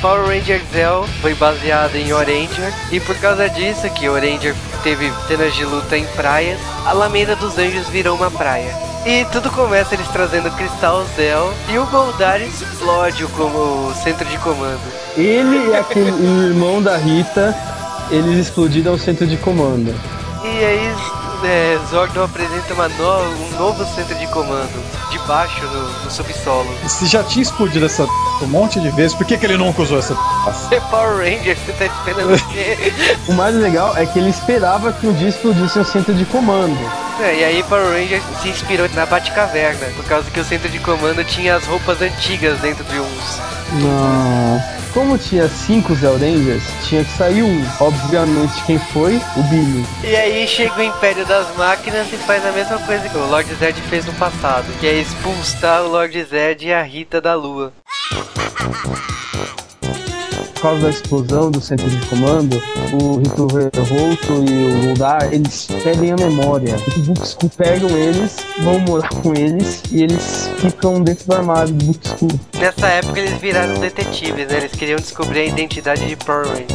Speaker 1: Power Ranger Zell foi baseado em Oranger e por causa disso que Oranger teve cenas de luta em praias, a Alameda dos Anjos virou uma praia. E tudo começa eles trazendo o Cristal Zell e o Goldar explode como centro de comando.
Speaker 6: Ele e aquele o irmão da Rita, eles explodiram o centro de comando.
Speaker 1: E aí é, Zordon apresenta uma no- um novo centro de comando abaixo no, no subsolo.
Speaker 4: Se já tinha explodido essa um monte de vezes, por que, que ele nunca usou essa
Speaker 1: Você Power Ranger, você tá esperando o quê?
Speaker 6: O mais legal é que ele esperava que um dia explodisse um centro de comando.
Speaker 1: É, e aí Power Ranger se inspirou na Batcaverna, por causa que o centro de comando tinha as roupas antigas dentro de uns.
Speaker 2: Não.
Speaker 6: Como tinha cinco Zell Rangers, tinha que sair um. Obviamente, quem foi? O Billy.
Speaker 1: E aí chega o Império das Máquinas e faz a mesma coisa que o Lord Zed fez no passado, que é expulsar o Lord Zed e a Rita da Lua.
Speaker 6: Por causa da explosão do centro de comando, o Rito Revolto e o Goldar, eles perdem a memória. Os Booksku pegam eles, vão morar com eles e eles ficam dentro do armário do Booksku.
Speaker 1: Nessa época eles viraram detetives, né? Eles queriam descobrir a identidade de Power.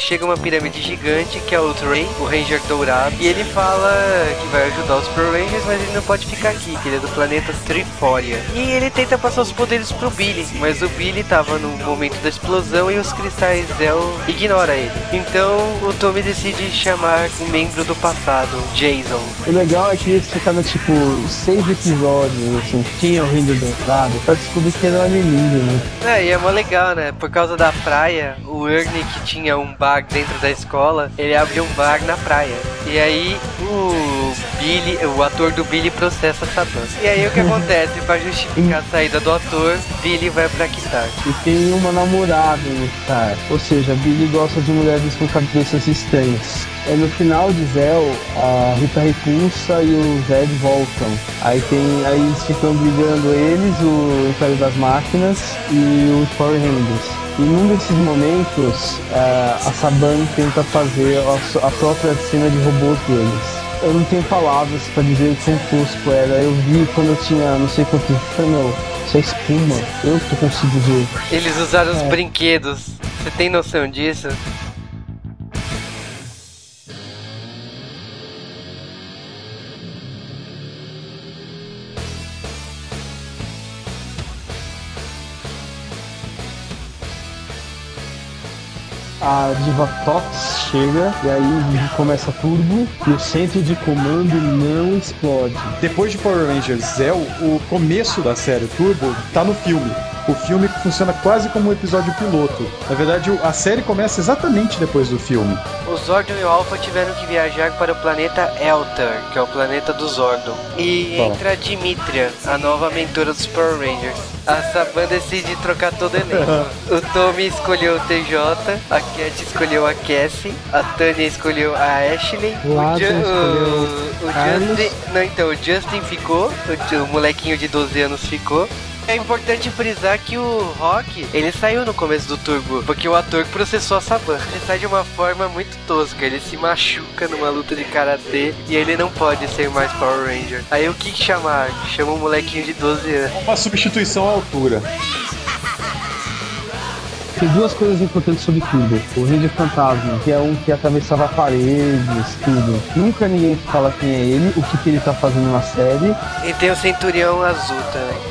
Speaker 1: Chega uma pirâmide gigante que é o Trey, o Ranger dourado, e ele fala que vai ajudar os Power Rangers, mas ele não pode ficar aqui, que ele é do planeta Triforia. E ele tenta passar os poderes pro Billy, mas o Billy tava no momento da explosão e os cristais Zell ignora ele. Então o Tommy decide chamar um membro do passado, Jason.
Speaker 6: O legal é que eles ficaram tipo seis episódios, assim, tinha o Ranger dourado, pra descobrir que ele era alienígena.
Speaker 1: É, e é mó legal, né? Por causa da praia, o Ernie que tinha um bar dentro da escola, ele abriu um bar na praia. E aí o Billy, o ator do Billy processa Satã. E aí o que acontece? Pra justificar a saída do ator, Billy vai pra Kitar.
Speaker 6: E tem uma namorada no Star. Ou seja, Billy gosta de mulheres com cabeças estranhas. É no final de Zell, a Rita repulsa e o Zed voltam. Aí tem. Aí eles ficam brigando eles, o Império das Máquinas e os Power Rangers. E num desses momentos, eh, a Saban tenta fazer a, a própria cena de robôs deles. Eu não tenho palavras pra dizer o quão tosco era. Eu vi quando eu tinha não sei quanto. Eu falei, meu, isso é espuma. Eu que consigo ver.
Speaker 1: Eles usaram os brinquedos. Você tem noção disso?
Speaker 6: A Diva Tox chega e aí começa turbo e o centro de comando não explode.
Speaker 4: Depois de Power Rangers Zell, o começo da série Turbo tá no filme. O filme funciona quase como um episódio piloto. Na verdade, a série começa exatamente depois do filme.
Speaker 1: O Zordon e o Alpha tiveram que viajar para o planeta Eltar, que é o planeta do Zordon. E
Speaker 4: Tá.
Speaker 1: entra a Dimitria, a nova mentora dos Power Rangers. A Saban decide trocar todo o elenco. o Tommy escolheu o TJ, a Cat escolheu a Cassie, a Tânia escolheu a Ashley,
Speaker 2: O
Speaker 1: Ju-
Speaker 2: escolheu
Speaker 1: o, o. Justin. Não, então, o Justin ficou, o, o molequinho de 12 anos ficou. É importante frisar que o Rock, ele saiu no começo do Turbo, porque o ator processou a Saban. Ele sai de uma forma muito tosca, ele se machuca numa luta de karatê e ele não pode ser mais Power Ranger. Aí o que chamar? Chama um molequinho de 12 anos.
Speaker 4: Uma substituição à altura.
Speaker 6: Tem duas coisas importantes sobre Turbo. O Ranger Fantasma, que é um que atravessava paredes, tudo. Nunca ninguém fala quem é ele, o que, que ele tá fazendo na série.
Speaker 1: E tem o Centurião Azul também.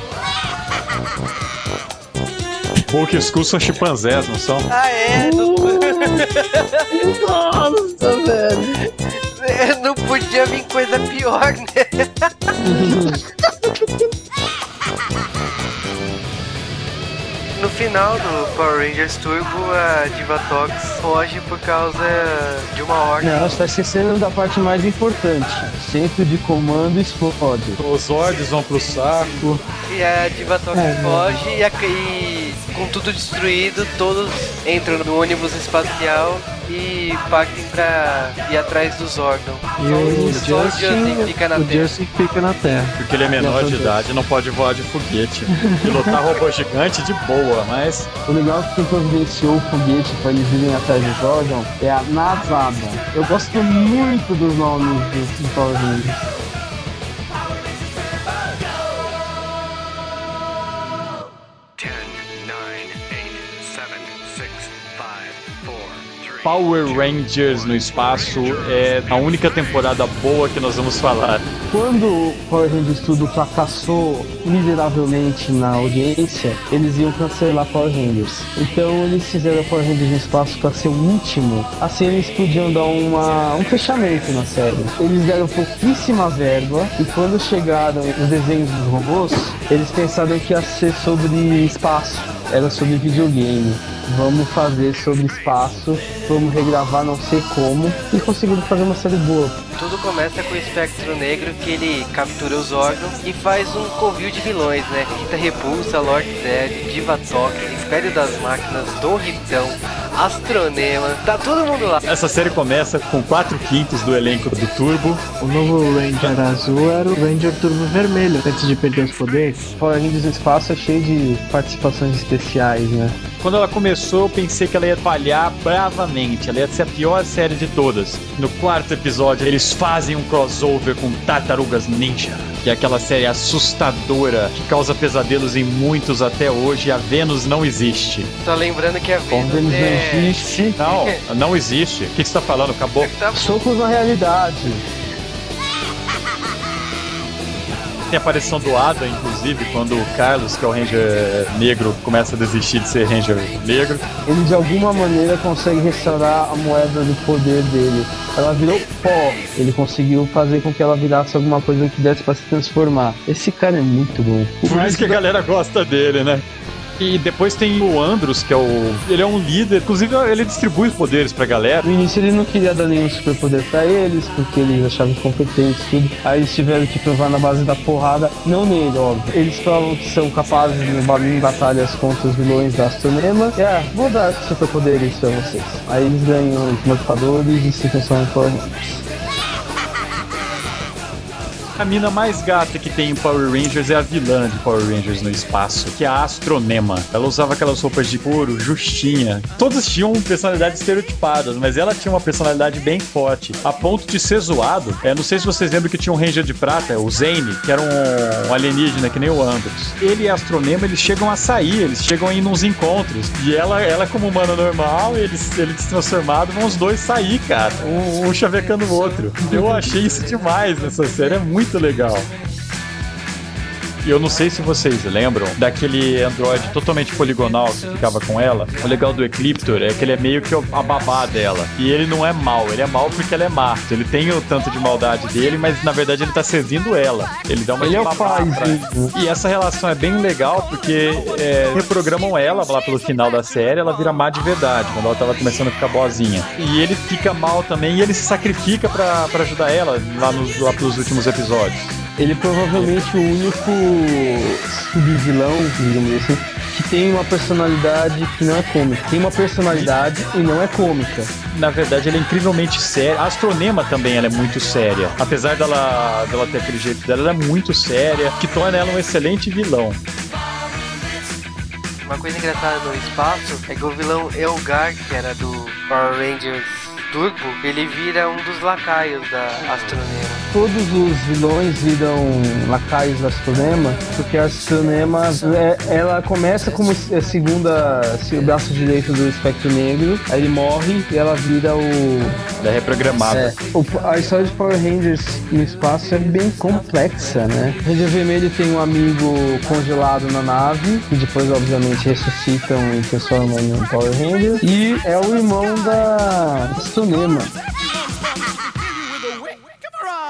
Speaker 4: Skull são chimpanzés, não são?
Speaker 1: Ah, é? Não...
Speaker 6: Nossa, velho!
Speaker 1: não podia vir coisa pior, né? No final do Power Rangers Turbo, a Divatox foge por causa de uma ordem.
Speaker 6: Não, você tá esquecendo da parte mais importante. Centro de comando explode.
Speaker 4: Os Zords vão pro saco.
Speaker 1: E a Divatox
Speaker 2: É,
Speaker 1: foge e, a- e com tudo destruído, todos entram no ônibus espacial e partem pra ir atrás do Zordon.
Speaker 2: E o
Speaker 1: só o Justin fica na
Speaker 2: o
Speaker 1: Terra.
Speaker 2: Justin fica na Terra.
Speaker 4: Porque ele é menor de idade, não pode voar de foguete. Pilotar robô gigante de boa, mas
Speaker 6: O legal é que providenciou o foguete pra eles irem atrás do Jordan é a Nazada. Eu gosto muito dos nomes dos, dos Power
Speaker 4: Power Rangers no espaço é a única temporada boa que nós vamos falar.
Speaker 6: Quando o Power Rangers Studio fracassou miseravelmente na audiência, eles iam cancelar Power Rangers. Então eles fizeram Power Rangers no espaço para ser o último. Assim eles podiam dar uma, um fechamento na série. Eles deram pouquíssima verba e quando chegaram os desenhos dos robôs, eles pensaram que ia ser sobre espaço, era sobre videogame. Vamos fazer sobre espaço, vamos regravar não sei como e conseguiram fazer uma série boa.
Speaker 1: Tudo começa com o Espectro Negro que ele captura os órgãos e faz um covil de vilões, né? Rita Repulsa, Lord Zed, Divatox, Império das Máquinas, Dorritão, Astronema, tá todo mundo lá.
Speaker 4: Essa série começa com 4 quintos do elenco do Turbo.
Speaker 2: O novo Ranger azul era o Ranger Turbo Vermelho, antes de perder os poderes.
Speaker 6: Rangers no espaço é cheio de participações especiais, né?
Speaker 4: Quando ela começou, eu pensei que ela ia falhar bravamente. Ela ia ser a pior série de todas. No quarto episódio, eles fazem um crossover com Tartarugas Ninja, que é aquela série assustadora que causa pesadelos em muitos até hoje. A Vênus não existe.
Speaker 1: Só lembrando que a Vênus
Speaker 6: Vênus
Speaker 1: é...
Speaker 6: não existe.
Speaker 4: Não, não existe. O que você tá falando? Acabou.
Speaker 1: Tá
Speaker 6: Socos na realidade.
Speaker 4: Tem a aparição do Ada, inclusive, quando o Carlos, que é o Ranger negro, começa a desistir de ser Ranger negro.
Speaker 6: Ele de alguma maneira consegue restaurar a moeda do poder dele. Ela virou pó. Ele conseguiu fazer com que ela virasse alguma coisa que desse pra se transformar. Esse cara é muito bom.
Speaker 4: Por isso que a galera gosta dele, né? E depois tem o Andros, que é o. Ele é um líder, inclusive ele distribui os poderes pra galera.
Speaker 6: No início ele não queria dar nenhum superpoder pra eles, porque eles achavam incompetentes tudo. Aí eles tiveram que provar na base da porrada, não nele, óbvio. Eles provam que são capazes de em batalhas contra os vilões da Astronema. E ah, vou dar superpoderes pra vocês. Aí eles ganham os modificadores e se transformam em Rangers.
Speaker 4: A mina mais gata que tem em Power Rangers é a vilã de Power Rangers no espaço, que é a Astronema. Ela usava aquelas roupas de couro, justinha. Todos tinham personalidades estereotipadas, mas ela tinha uma personalidade bem forte, a ponto de ser zoado. É, não sei se vocês lembram que tinha um Ranger de prata, o Zane, que era um, um alienígena que nem o Andros. Ele e a Astronema, eles chegam a sair, eles chegam a ir nos encontros. E ela, ela como humana normal, eles, ele destransformado, vão os dois sair, cara. Um, um chavecando o outro. Eu achei isso demais nessa série, é muito legal. E eu não sei se vocês lembram daquele androide totalmente poligonal que ficava com ela. O legal do Ecliptor é que ele é meio que a babá dela. E ele não é mal, ele é mal porque ela é má. Ele tem o tanto de maldade dele, mas na verdade ele tá servindo ela. Ele dá uma
Speaker 6: Ele
Speaker 4: de
Speaker 6: é
Speaker 4: babá pra-
Speaker 6: sim.
Speaker 4: E essa relação é bem legal porque é, reprogramam ela lá pelo final da série, ela vira má de verdade, quando ela tava começando a ficar boazinha. E ele fica mal também e ele se sacrifica pra pra ajudar ela lá, nos, lá pelos últimos episódios.
Speaker 6: Ele é provavelmente o único subvilão, digamos assim, que tem uma personalidade que não é cômica. Tem uma personalidade e não é cômica.
Speaker 4: Na verdade, ela é incrivelmente séria. A Astronema também ela é muito séria. Apesar dela, dela ter aquele jeito dela, ela é muito séria, que torna ela um excelente vilão.
Speaker 1: Uma coisa engraçada no espaço é que o vilão Elgar, que era do Power Rangers Turbo, ele vira um dos lacaios da Astronema.
Speaker 6: Todos os vilões viram lacaios da Astronema, porque a Astronema é- ela começa como a segunda, se- o braço direito do espectro negro, aí ele morre e ela vira o
Speaker 4: Ela é reprogramada.
Speaker 6: É, o- a história de Power Rangers no espaço é bem complexa, né? O Ranger Vermelho tem um amigo congelado na nave, que depois, obviamente, ressuscitam e transformam em um Power Ranger. E é o irmão da Astronema cinema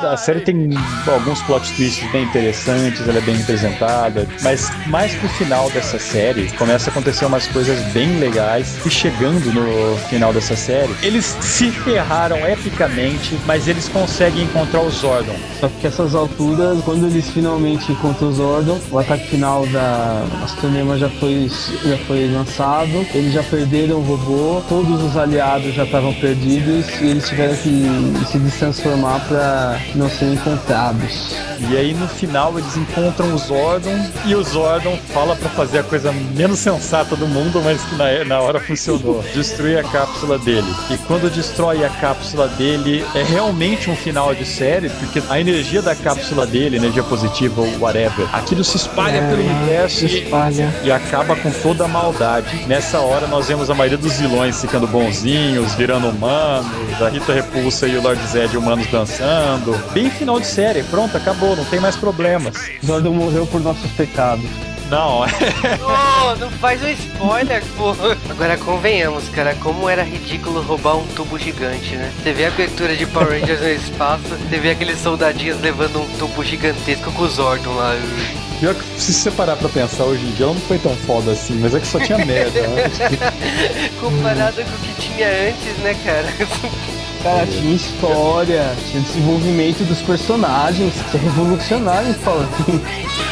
Speaker 4: a série tem alguns plot twists bem interessantes, ela é bem representada, mas mais pro final dessa série começa a acontecer umas coisas bem legais e chegando no final dessa série, eles se ferraram epicamente, mas eles conseguem encontrar o Zordon.
Speaker 6: Só que essas alturas, quando eles finalmente encontram os Zordon, o ataque final da Astronema já foi, já foi lançado, eles já perderam o robô, todos os aliados já estavam perdidos e eles tiveram que se destransformar pra não serem encontrados.
Speaker 4: E aí no final eles encontram o Zordon e o Zordon fala pra fazer a coisa menos sensata do mundo, mas que na, na hora funcionou. Destruir a cápsula dele. E quando destrói a cápsula dele, é realmente um final de série, porque a energia da cápsula dele, energia positiva ou whatever, aquilo se espalha
Speaker 2: É,
Speaker 4: pelo universo
Speaker 2: se
Speaker 4: e-
Speaker 2: espalha.
Speaker 4: e acaba com toda a maldade. Nessa hora nós vemos a maioria dos vilões ficando bonzinhos, virando humanos, a Rita Repulsa e o Lord Zed humanos dançando. Bem final de série, pronto, acabou, não tem mais problemas.
Speaker 6: Zordon morreu por nossos pecados.
Speaker 4: Não,
Speaker 1: Oh, não faz um spoiler, pô. Agora convenhamos, cara, como era ridículo roubar um tubo gigante, né? Você vê a abertura de Power Rangers no espaço, você vê aqueles soldadinhos levando um tubo gigantesco com o Zordon lá.
Speaker 4: pior que se você parar pra pensar hoje em dia, ela não foi tão foda assim, mas é que só tinha merda. né?
Speaker 1: Comparado com o que tinha antes, né, cara?
Speaker 6: Cara, tinha história, tinha desenvolvimento dos personagens, tinha revolucionário em Power Rangers.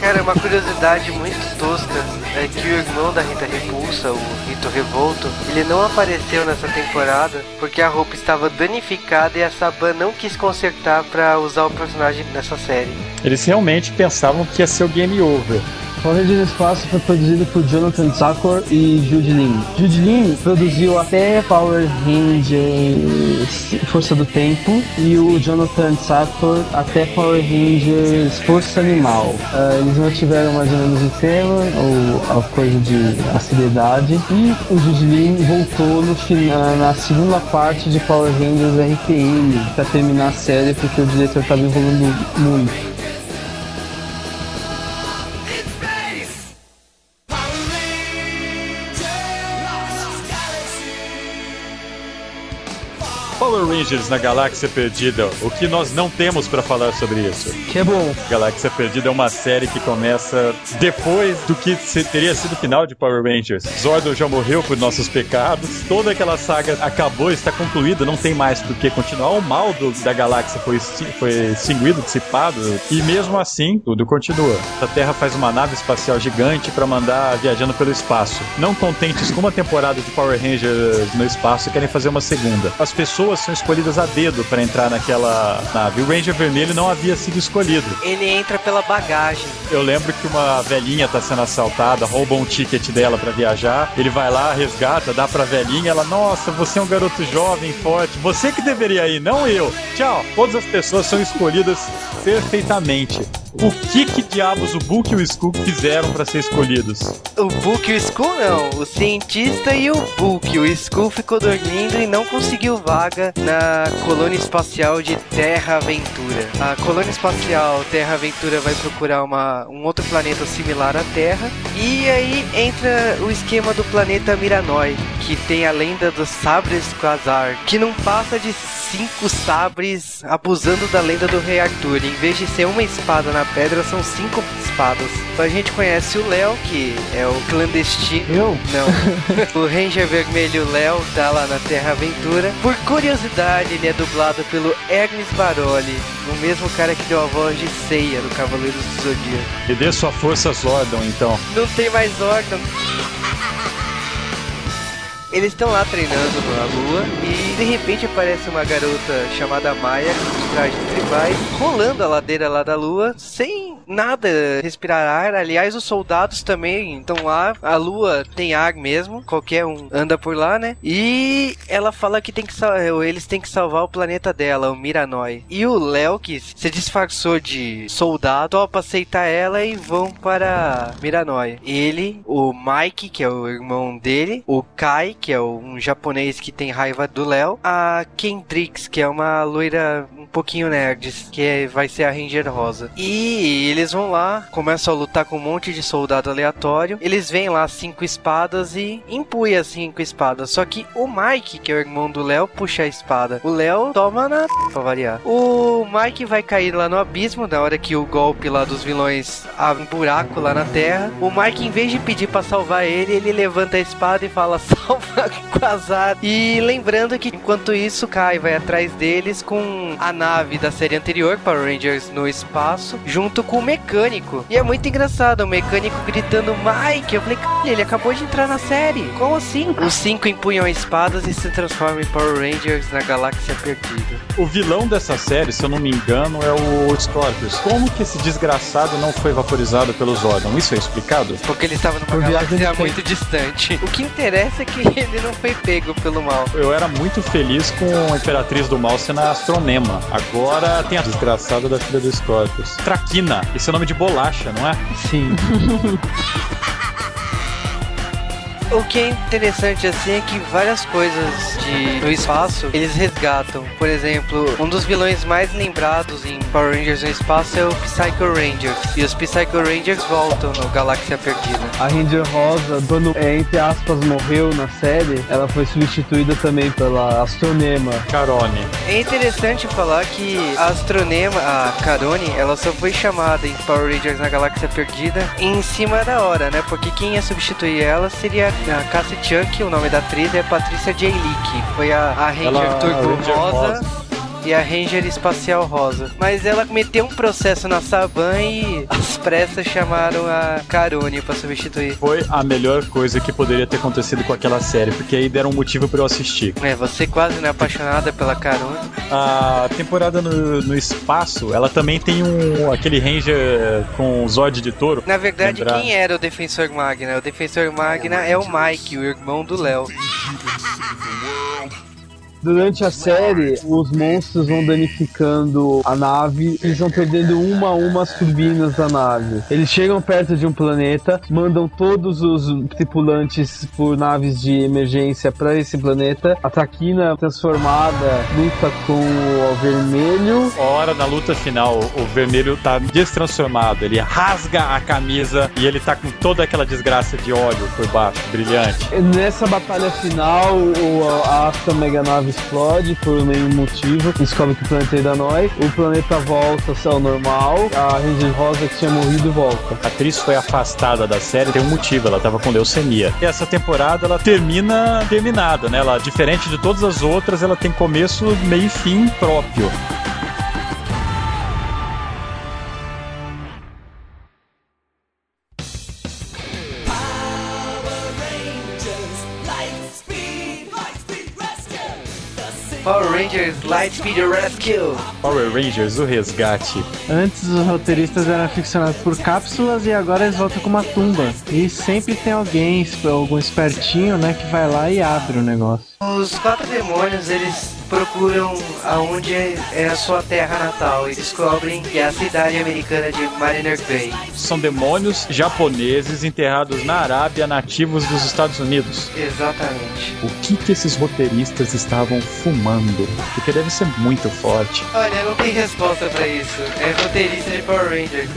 Speaker 1: Cara, uma curiosidade muito tosca é que o irmão da Rita Repulsa, o Rito Revolto, ele não apareceu nessa temporada porque a roupa estava danificada e a Saban não quis consertar pra usar o personagem nessa série.
Speaker 4: Eles realmente pensavam que ia ser o game over.
Speaker 6: Power Rangers Espaço foi produzido por Jonathan Sakor e Jude Lin. Jude Lin produziu até Power Rangers Força do Tempo e o Jonathan Sakor até Power Rangers Força Animal. Ah, eles não tiveram mais ou menos o tema ou a coisa de acididade e o Jude Lin voltou no final, na segunda parte de Power Rangers RPM para terminar a série porque o diretor estava enrolando muito.
Speaker 4: Rangers na Galáxia Perdida, o que nós não temos pra falar sobre isso?
Speaker 6: Que é bom.
Speaker 4: Galáxia Perdida é uma série que começa depois do que teria sido o final de Power Rangers. Zordon já morreu por nossos pecados, toda aquela saga acabou, está concluída, não tem mais por que continuar. O mal do- da galáxia foi, foi extinguido, dissipado, e mesmo assim, tudo continua. A Terra faz uma nave espacial gigante para mandar viajando pelo espaço. Não contentes com uma temporada de Power Rangers no espaço, querem fazer uma segunda. As pessoas são escolhidas a dedo para entrar naquela nave. O Ranger Vermelho não havia sido escolhido.
Speaker 1: Ele entra pela bagagem.
Speaker 4: Eu lembro que uma velhinha tá sendo assaltada, rouba um ticket dela pra viajar. Ele vai lá, resgata, dá pra velhinha. Ela, nossa, você é um garoto jovem, forte. Você que deveria ir, não eu. Tchau. Todas as pessoas são escolhidas perfeitamente. O que que diabos o Book e o Skull fizeram pra ser escolhidos?
Speaker 1: O Book e o Skull não, o cientista e o Book. O Skull ficou dormindo e não conseguiu vaga na colônia espacial de Terra Aventura. A colônia espacial Terra Aventura vai procurar uma, um outro planeta similar à Terra. E aí entra o esquema do planeta Miranoi, que tem a lenda dos sabres Quasar, que não passa de cinco sabres abusando da lenda do Rei Arthur. Em vez de ser uma espada na pedra, são cinco espadas. A gente conhece o Léo, que é o clandestino.
Speaker 6: Eu?
Speaker 1: Não. o Ranger Vermelho Léo tá lá na Terra Aventura. Por curiosidade, ele é dublado pelo Hermes Baroli, o mesmo cara que deu a voz de Ceia do Cavaleiros do Zodíaco.
Speaker 4: E dê sua força Zordon, então.
Speaker 1: Não tem mais órgão. Eles estão lá treinando na lua e de repente aparece uma garota chamada Maia com os trajes tribais rolando a ladeira lá da lua sem nada respirar ar. Aliás, os soldados também estão lá. A lua tem ar mesmo, qualquer um anda por lá, né? E ela fala que tem que eles têm que salvar o planeta dela, o Miranoi. E o Léo, que se disfarçou de soldado, topa aceitar ela e vão para Miranoi. Ele, o Mike, que é o irmão dele, o Kai, que é um japonês que tem raiva do Léo, a Kendrix, que é uma loira um pouquinho nerd, que é- vai ser a Ranger Rosa. E eles vão lá, começam a lutar com um monte de soldado aleatório. Eles veem lá cinco espadas e empunha as cinco espadas. Só que o Mike, que é o irmão do Léo, puxa a espada. O Léo toma na pra variar. O Mike vai cair lá no abismo na hora que o golpe lá dos vilões abre um buraco lá na terra. O Mike, em vez de pedir pra salvar ele, ele levanta a espada e fala: salva Quasar. E lembrando que enquanto isso, Kai vai atrás deles com a nave da série anterior, Power Rangers no espaço, junto com o mecânico. E é muito engraçado, o mecânico gritando Mike. Eu falei, cara, ele acabou de entrar na série. Como assim? Os cinco empunham espadas e se transformam em Power Rangers na galáxia perdida.
Speaker 4: O vilão dessa série, se eu não me engano, é o Scorpius. Como que esse desgraçado não foi vaporizado pelos Zordon? Isso é explicado?
Speaker 1: Porque ele estava numa
Speaker 6: Por viagem
Speaker 1: galáxia
Speaker 6: tempo.
Speaker 1: muito distante. O que interessa é que ele não foi pego pelo mal.
Speaker 4: Eu era muito feliz com a Imperatriz do Mal sendo a Astronema. Agora tem a desgraçada da filha do Scorpius. Traquina. Esse é nome de bolacha, não é?
Speaker 6: Sim.
Speaker 1: O que é interessante assim é que várias coisas de, do espaço eles resgatam. Por exemplo, um dos vilões mais lembrados em Power Rangers no espaço é o Psycho Rangers. E os Psycho Rangers voltam no Galáxia Perdida.
Speaker 6: A Ranger Rosa, quando, é, entre aspas, morreu na série, ela foi substituída também pela Astronema.
Speaker 4: Carone.
Speaker 1: É interessante falar que a Astronema, a Carone, ela só foi chamada em Power Rangers na Galáxia Perdida em cima da hora, né? Porque quem ia substituir ela seria a Cassie Chunk, o nome da atriz é Patrícia J. Lee, que foi a, a Ranger
Speaker 4: Ela- a
Speaker 1: Turbo
Speaker 4: Ranger
Speaker 1: Rosa.
Speaker 4: Rosa.
Speaker 1: E a Ranger Espacial Rosa. Mas ela meteu um processo na Saban e as pressas chamaram a Carone pra substituir.
Speaker 4: Foi a melhor coisa que poderia ter acontecido com aquela série, porque aí deram um motivo pra eu assistir.
Speaker 1: É, você quase não é apaixonada pela Carone.
Speaker 4: A temporada no, no espaço, ela também tem um aquele Ranger com Zord de touro.
Speaker 1: Na verdade,
Speaker 4: Lembrar.
Speaker 1: quem era o Defensor Magna? O Defensor Magna é o Mike, o irmão do Léo.
Speaker 6: Durante a série, os monstros vão danificando a nave, eles vão perdendo uma a uma as turbinas da nave. Eles chegam perto de um planeta, mandam todos os tripulantes por naves de emergência para esse planeta. A Traquina, transformada, luta com o vermelho.
Speaker 4: A hora da luta final, o vermelho tá destransformado, ele rasga a camisa e ele tá com toda aquela desgraça de óleo por baixo, brilhante.
Speaker 6: Nessa batalha final, a Astra Mega Nave explode por nenhum motivo. Descobre que o planeta é da nós. O planeta volta ao normal. A Ranger Rosa que tinha morrido volta.
Speaker 4: A atriz foi afastada da série, tem um motivo, ela tava com leucemia. E essa temporada ela termina terminada, né? Ela, diferente de todas as outras, ela tem começo, meio e fim próprio.
Speaker 1: Lightspeed Rescue.
Speaker 4: Power Rangers, o resgate.
Speaker 2: Antes os roteiristas eram aficionados por cápsulas e agora eles voltam com uma tumba. E sempre tem alguém, algum espertinho, né, que vai lá e abre o negócio.
Speaker 1: Os quatro demônios, eles procuram aonde é a sua terra natal e descobrem que é a cidade americana de Mariner Bay.
Speaker 4: São demônios japoneses enterrados na Arábia, nativos dos Estados Unidos.
Speaker 1: Exatamente.
Speaker 4: O que que esses roteiristas estavam fumando? Porque deve ser muito forte.
Speaker 1: Olha, não tem resposta pra isso. É roteirista de Power Rangers.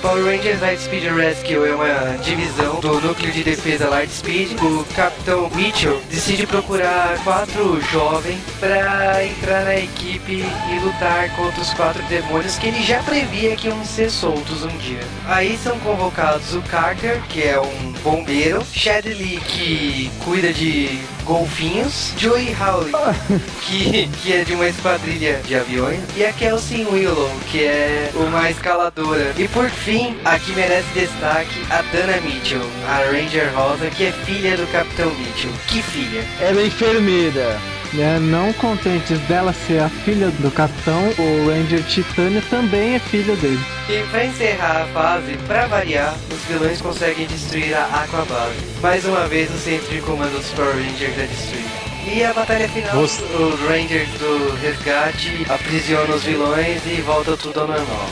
Speaker 1: Power Rangers Lightspeed Rescue é uma divisão do núcleo de defesa Lightspeed. O Capitão Mitchell decide procurar quatro jovens para entrar na equipe e lutar contra os quatro demônios que ele já previa que iam ser soltos um dia. Aí são convocados o Carter, que é um bombeiro, Shadley, que cuida de golfinhos, Joey Howley, que, que é de uma esquadrilha de aviões, e a Kelsey Willow, que é uma escaladora. E por fim, aqui merece destaque a Dana Mitchell, a Ranger Rosa, que é filha do Capitão Mitchell. Que filha?
Speaker 6: Ela é enfermeira.
Speaker 2: É, não contentes dela ser a filha do capitão, o Ranger Titânia também é filho dele.
Speaker 1: E pra encerrar a fase, pra variar, os vilões conseguem destruir a Aquabase. Mais uma vez, o centro de comando dos Power Rangers é destruído. E a batalha final,
Speaker 4: Nossa.
Speaker 1: os Rangers do resgate aprisionam os vilões e volta tudo ao normal.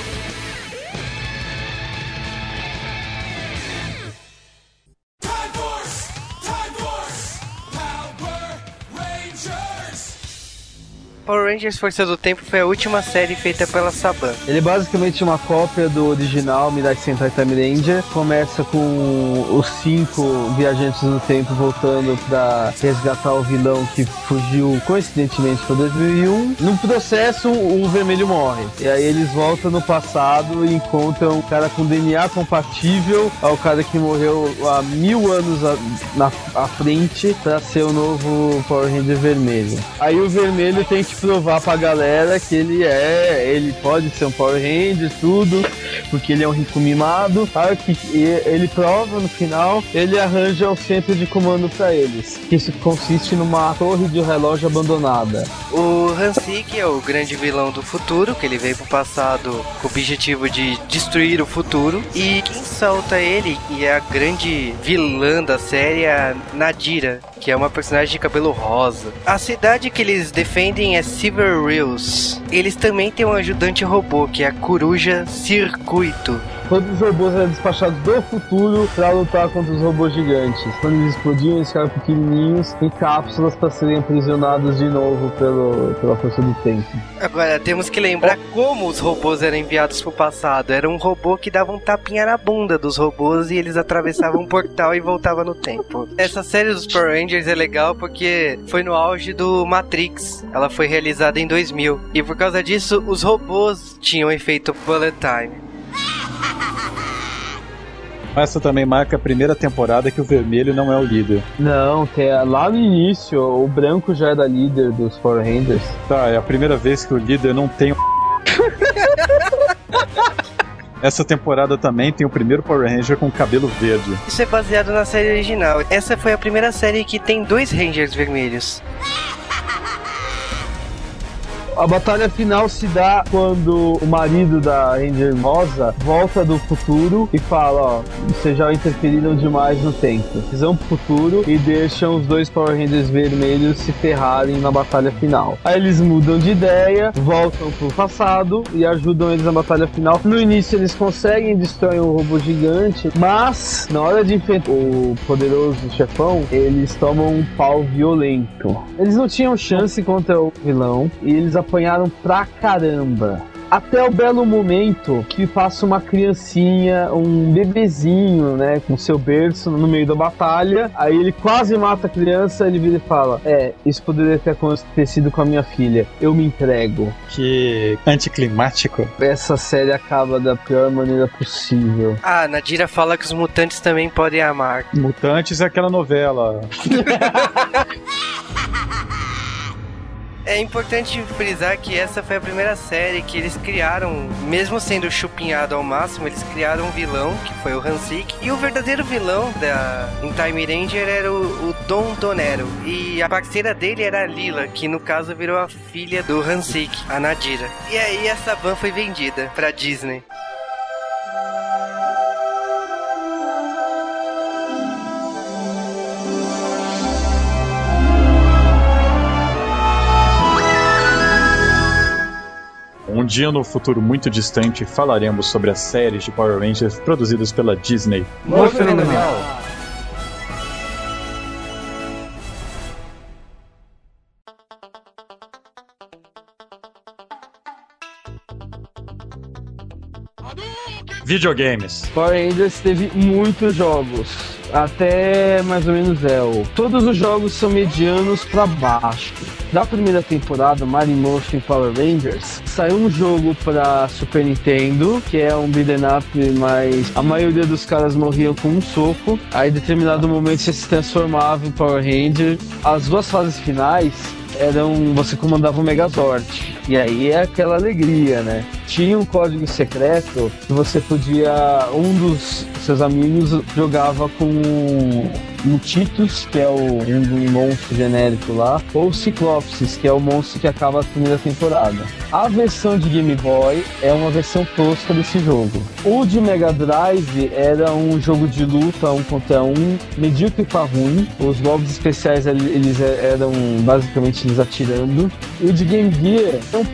Speaker 1: Power Rangers Força do Tempo foi a última série feita pela Saban.
Speaker 6: Ele é basicamente uma cópia do original Midnight Sentai Time Ranger. Começa com os cinco viajantes no tempo voltando pra resgatar o vilão que fugiu coincidentemente para 2001. No processo, o vermelho morre. E aí eles voltam no passado e encontram um cara com DNA compatível ao cara que morreu há mil anos a- na à frente pra ser o novo Power Ranger vermelho. Aí o vermelho tem que provar pra galera que ele é, ele pode ser um Power Ranger, tudo, porque ele é um rico mimado. Claro que ele prova no final, ele arranja o centro de comando para eles, que isso consiste numa torre de relógio abandonada.
Speaker 1: O Hansik é o grande vilão do futuro, que ele veio pro passado com o objetivo de destruir o futuro. E quem salta ele, e é a grande vilã da série, é a Nadira, que é uma personagem de cabelo rosa. A cidade que eles defendem é Silver Reels. Eles também têm um ajudante robô, que é a Coruja Circuito.
Speaker 6: Todos os robôs eram despachados do futuro para lutar contra os robôs gigantes. Quando eles explodiam, eles ficaram pequenininhos em cápsulas para serem aprisionados de novo pelo, pela força do tempo.
Speaker 1: Agora, temos que lembrar como os robôs eram enviados pro passado. Era um robô que dava um tapinha na bunda dos robôs e eles atravessavam um portal e voltavam no tempo. Essa série dos Power Rangers é legal porque foi no auge do Matrix. Ela foi realizada em 2000. E por causa disso, os robôs tinham efeito bullet time.
Speaker 4: Essa também marca a primeira temporada que o vermelho não é o líder.
Speaker 6: Não, tem, lá no início, o branco já era líder dos Power Rangers.
Speaker 4: Tá, é a primeira vez que o líder não tem um... Essa temporada também tem o primeiro Power Ranger com cabelo verde.
Speaker 1: Isso é baseado na série original. Essa foi a primeira série que tem dois Rangers vermelhos.
Speaker 6: A batalha final se dá quando o marido da Ranger Rosa volta do futuro e fala, ó, vocês já interferiram demais no tempo. Eles vão pro futuro e deixam os dois Power Rangers vermelhos se ferrarem na batalha final. Aí eles mudam de ideia, voltam pro passado e ajudam eles na batalha final. No início eles conseguem destruir um robô gigante, mas na hora de enfrentar o poderoso chefão, eles tomam um pau violento. Eles não tinham chance contra o vilão e eles apanharam pra caramba. Até o belo momento que passa uma criancinha, um bebezinho, né, com seu berço no meio da batalha. Aí ele quase mata a criança, ele vira e fala: É, isso poderia ter acontecido com a minha filha. Eu me entrego.
Speaker 4: Que anticlimático.
Speaker 6: Essa série acaba da pior maneira possível.
Speaker 1: Ah, Nadira fala que os mutantes também podem amar.
Speaker 4: Mutantes é aquela novela.
Speaker 1: É importante frisar que essa foi a primeira série que eles criaram, mesmo sendo chupinhado ao máximo, eles criaram um vilão, que foi o Hansik, e o verdadeiro vilão da em Time Ranger era o, o Dom Donero. E a parceira dele era a Lila, que no caso virou a filha do Hansik, a Nadira. E aí essa van foi vendida pra Disney.
Speaker 4: Um dia no futuro muito distante falaremos sobre as séries de Power Rangers produzidas pela Disney.
Speaker 6: Muito fenomenal.
Speaker 4: Videogames.
Speaker 6: Power Rangers teve muitos jogos. Até mais ou menos é o. Todos os jogos são medianos pra baixo. Da primeira temporada, Morphin Power Rangers, saiu um jogo pra Super Nintendo, que é um beat'em up, mas a maioria dos caras morriam com um soco. Aí, em determinado momento, você se transformava em Power Ranger. As duas fases finais eram você comandava o Megazord. E aí é aquela alegria, né? Tinha um código secreto que você podia. Um dos seus amigos jogava com o Titus, que é o, um, monstro genérico lá, ou o Ciclopsis, que é o monstro que acaba a primeira temporada. A versão de Game Boy é uma versão tosca desse jogo. O de Mega Drive era um jogo de luta um contra um, medíocre pra ruim. Os golpes especiais eles eram basicamente eles atirando. E o de Game Gear é um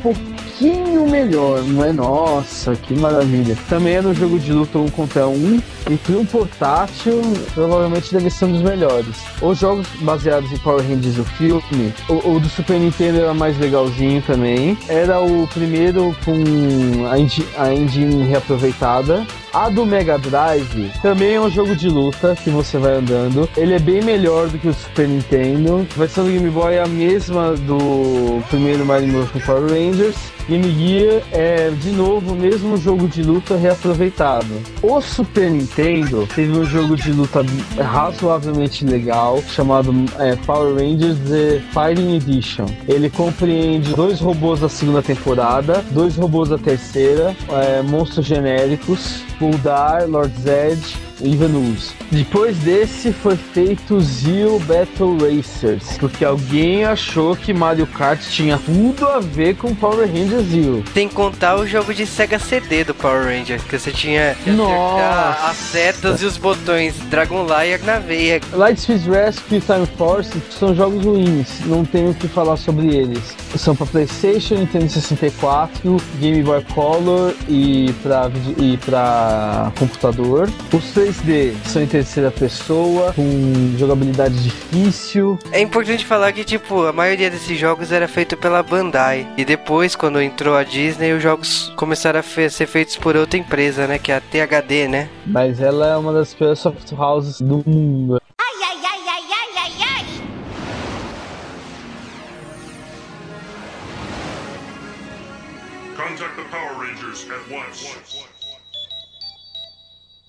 Speaker 6: pouquinho melhor, não é? Nossa, que maravilha. Também era um jogo de luta um contra um. E para um portátil, provavelmente deve ser um dos melhores. Os jogos baseados em Power Rangers, o filme, o, o do Super Nintendo era mais legalzinho também. Era o primeiro com a engine, a engine reaproveitada. A do Mega Drive também é um jogo de luta que você vai andando. Ele é bem melhor do que o Super Nintendo. A versão do Game Boy é a mesma do primeiro Mario Morphin Power Rangers. Game Gear é de novo o mesmo jogo de luta reaproveitado. O Super Nintendo teve um jogo de luta razoavelmente legal chamado é, Power Rangers The Fighting Edition. Ele compreende dois robôs da segunda temporada, dois robôs da terceira, é, monstros genéricos, Bulldar, Lord Zed Ivanus. Depois desse foi feito Zio Battle Racers, porque alguém achou que Mario Kart tinha tudo a ver com Power Rangers Zio.
Speaker 1: Tem que contar o jogo de Sega CD do Power Ranger, que você tinha que
Speaker 6: Nossa.
Speaker 1: as setas e os botões Dragon Lair na veia.
Speaker 6: Lightspeed Rescue e Time Force são jogos ruins, não tenho o que falar sobre eles. São para PlayStation, Nintendo 64, Game Boy Color e para e para computador. Os 3D são em terceira pessoa, com jogabilidade difícil.
Speaker 1: É importante falar que, tipo, a maioria desses jogos era feito pela Bandai. E depois, quando entrou a Disney, os jogos começaram a fe- ser feitos por outra empresa, né? Que é a THD, né?
Speaker 6: Mas ela é uma das piores soft houses do mundo.
Speaker 3: Ai, ai, ai, ai, ai, ai, ai.
Speaker 5: Contact the Power Rangers at once.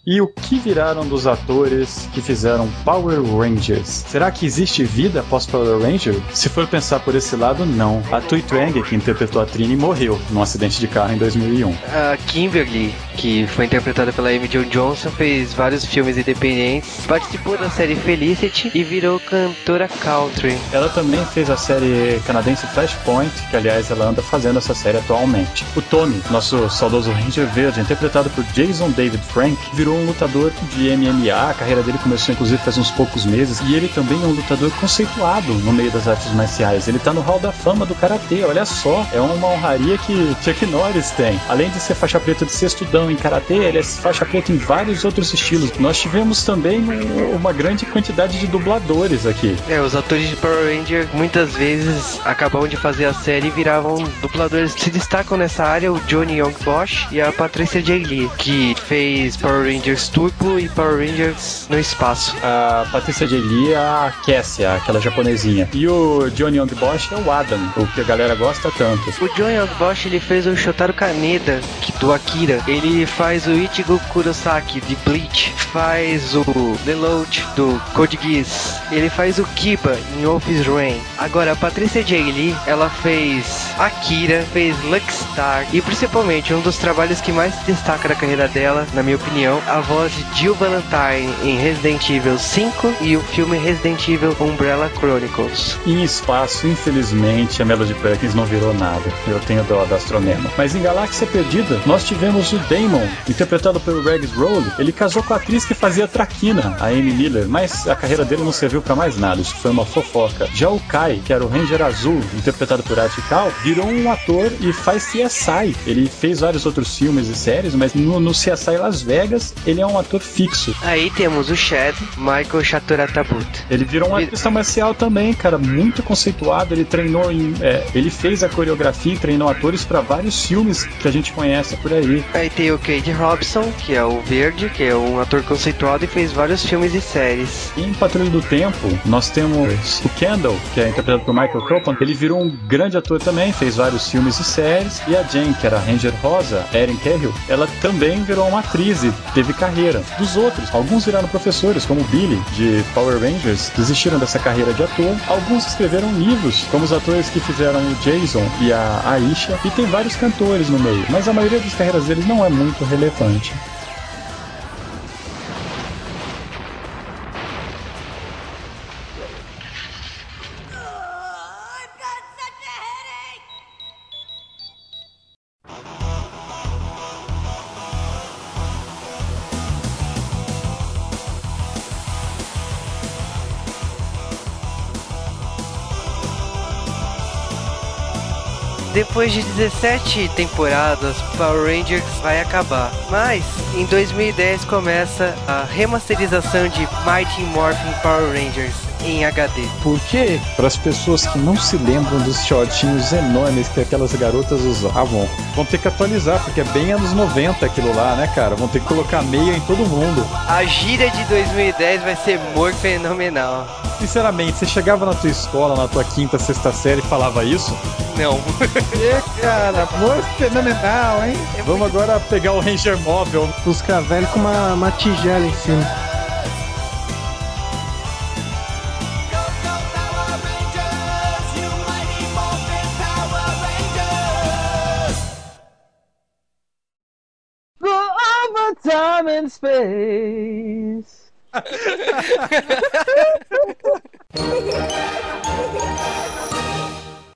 Speaker 4: E o que viraram dos atores que fizeram Power Rangers? Será que existe vida após Power Ranger? Se for pensar por esse lado, não. A Tui Twang, que interpretou a Trini, morreu num acidente de carro em 2001.
Speaker 1: A Kimberly, que foi interpretada pela Amy Jo Johnson, fez vários filmes independentes, participou da série Felicity e virou cantora country.
Speaker 4: Ela também fez a série canadense Flashpoint, que aliás ela anda fazendo essa série atualmente. O Tommy, nosso saudoso Ranger Verde, interpretado por Jason David Frank, virou um lutador de MMA. A carreira dele começou inclusive faz uns poucos meses e ele também é um lutador conceituado no meio das artes marciais. Ele tá no Hall da Fama do Karatê, olha só, é uma honraria que Chuck Norris tem. Além de ser faixa preta de sextudão em Karatê, ele é faixa preta em vários outros estilos. Nós tivemos também um- uma grande quantidade de dubladores aqui.
Speaker 1: É, os atores de Power Ranger muitas vezes acabavam de fazer a série e viravam dubladores. Se destacam nessa área o Johnny Young Bosch e a Patricia J. Lee, que fez Power Rangers Turbo e Power Rangers no espaço.
Speaker 4: A Patrícia J. Lee é a Cassia, aquela japonesinha. E o Johnny Young Bosch é o Adam, o que a galera gosta tanto.
Speaker 1: O John Young Bosch ele fez o Shotaro Kaneda, do Akira. Ele faz o Ichigo Kurosaki de Bleach. Faz o Deloach do Code Geass. Ele faz o Kiba em Wolf's Rain. Agora, a Patrícia J. Lee, ela fez Akira, fez Luckstar e principalmente um dos trabalhos que mais se destaca da carreira dela, na minha opinião, a voz de Jill Valentine em Resident Evil 5 e o filme Resident Evil Umbrella Chronicles.
Speaker 4: Em espaço, infelizmente, a Melody Perkins não virou nada. Eu tenho dó da Astronema. Mas em Galáxia Perdida, nós tivemos o Damon, interpretado pelo Regs Roll. Ele casou com a atriz que fazia Traquina, a Amy Miller, mas a carreira dele não serviu pra mais nada. Isso foi uma fofoca. Já o Kai, que era o Ranger Azul, interpretado por Atical, virou um ator e faz CSI. Ele fez vários outros filmes e séries, mas no, no CSI Las Vegas, ele é um ator fixo.
Speaker 1: Aí temos o Chad, Michael Chaturatabuta.
Speaker 4: Ele virou um artista marcial também, cara, muito conceituado. Ele treinou em. é, ele fez a coreografia e treinou atores pra vários filmes que a gente conhece por aí.
Speaker 1: Aí tem o Cade Robson, que é o Verde, que é um ator conceituado e fez vários filmes e séries.
Speaker 4: E em Patrulha do Tempo, nós temos o Kendall, que é interpretado por Michael Copeland. Ele virou um grande ator também, fez vários filmes e séries. E a Jane, que era a Ranger Rosa, Erin Cahill, ela também virou uma atriz e teve carreira. Dos outros, alguns viraram professores, como Billy, de Power Rangers, desistiram dessa carreira de ator. Alguns escreveram livros, como os atores que fizeram o Jason e a Aisha. E tem vários cantores no meio, mas a maioria das carreiras deles não é muito relevante.
Speaker 1: Depois de 17 temporadas, Power Rangers vai acabar. Mas em 2010 começa a remasterização de Mighty Morphin Power Rangers. em HD.
Speaker 6: Por quê?
Speaker 4: Para as pessoas que não se lembram dos shortinhos enormes que aquelas garotas usavam, vão ter que atualizar, porque é bem anos 90 aquilo lá, né, cara? Vão ter que colocar meia em todo mundo.
Speaker 1: A gíria de 2010 vai ser humor fenomenal.
Speaker 4: Sinceramente, você chegava na tua escola, na tua quinta, sexta série e falava isso?
Speaker 1: Não.
Speaker 7: É, cara, amor fenomenal, hein?
Speaker 4: Vamos agora pegar o Ranger Móvel.
Speaker 2: Os velho com uma, uma tigela em cima.
Speaker 6: Time and space. Ha ha ha ha!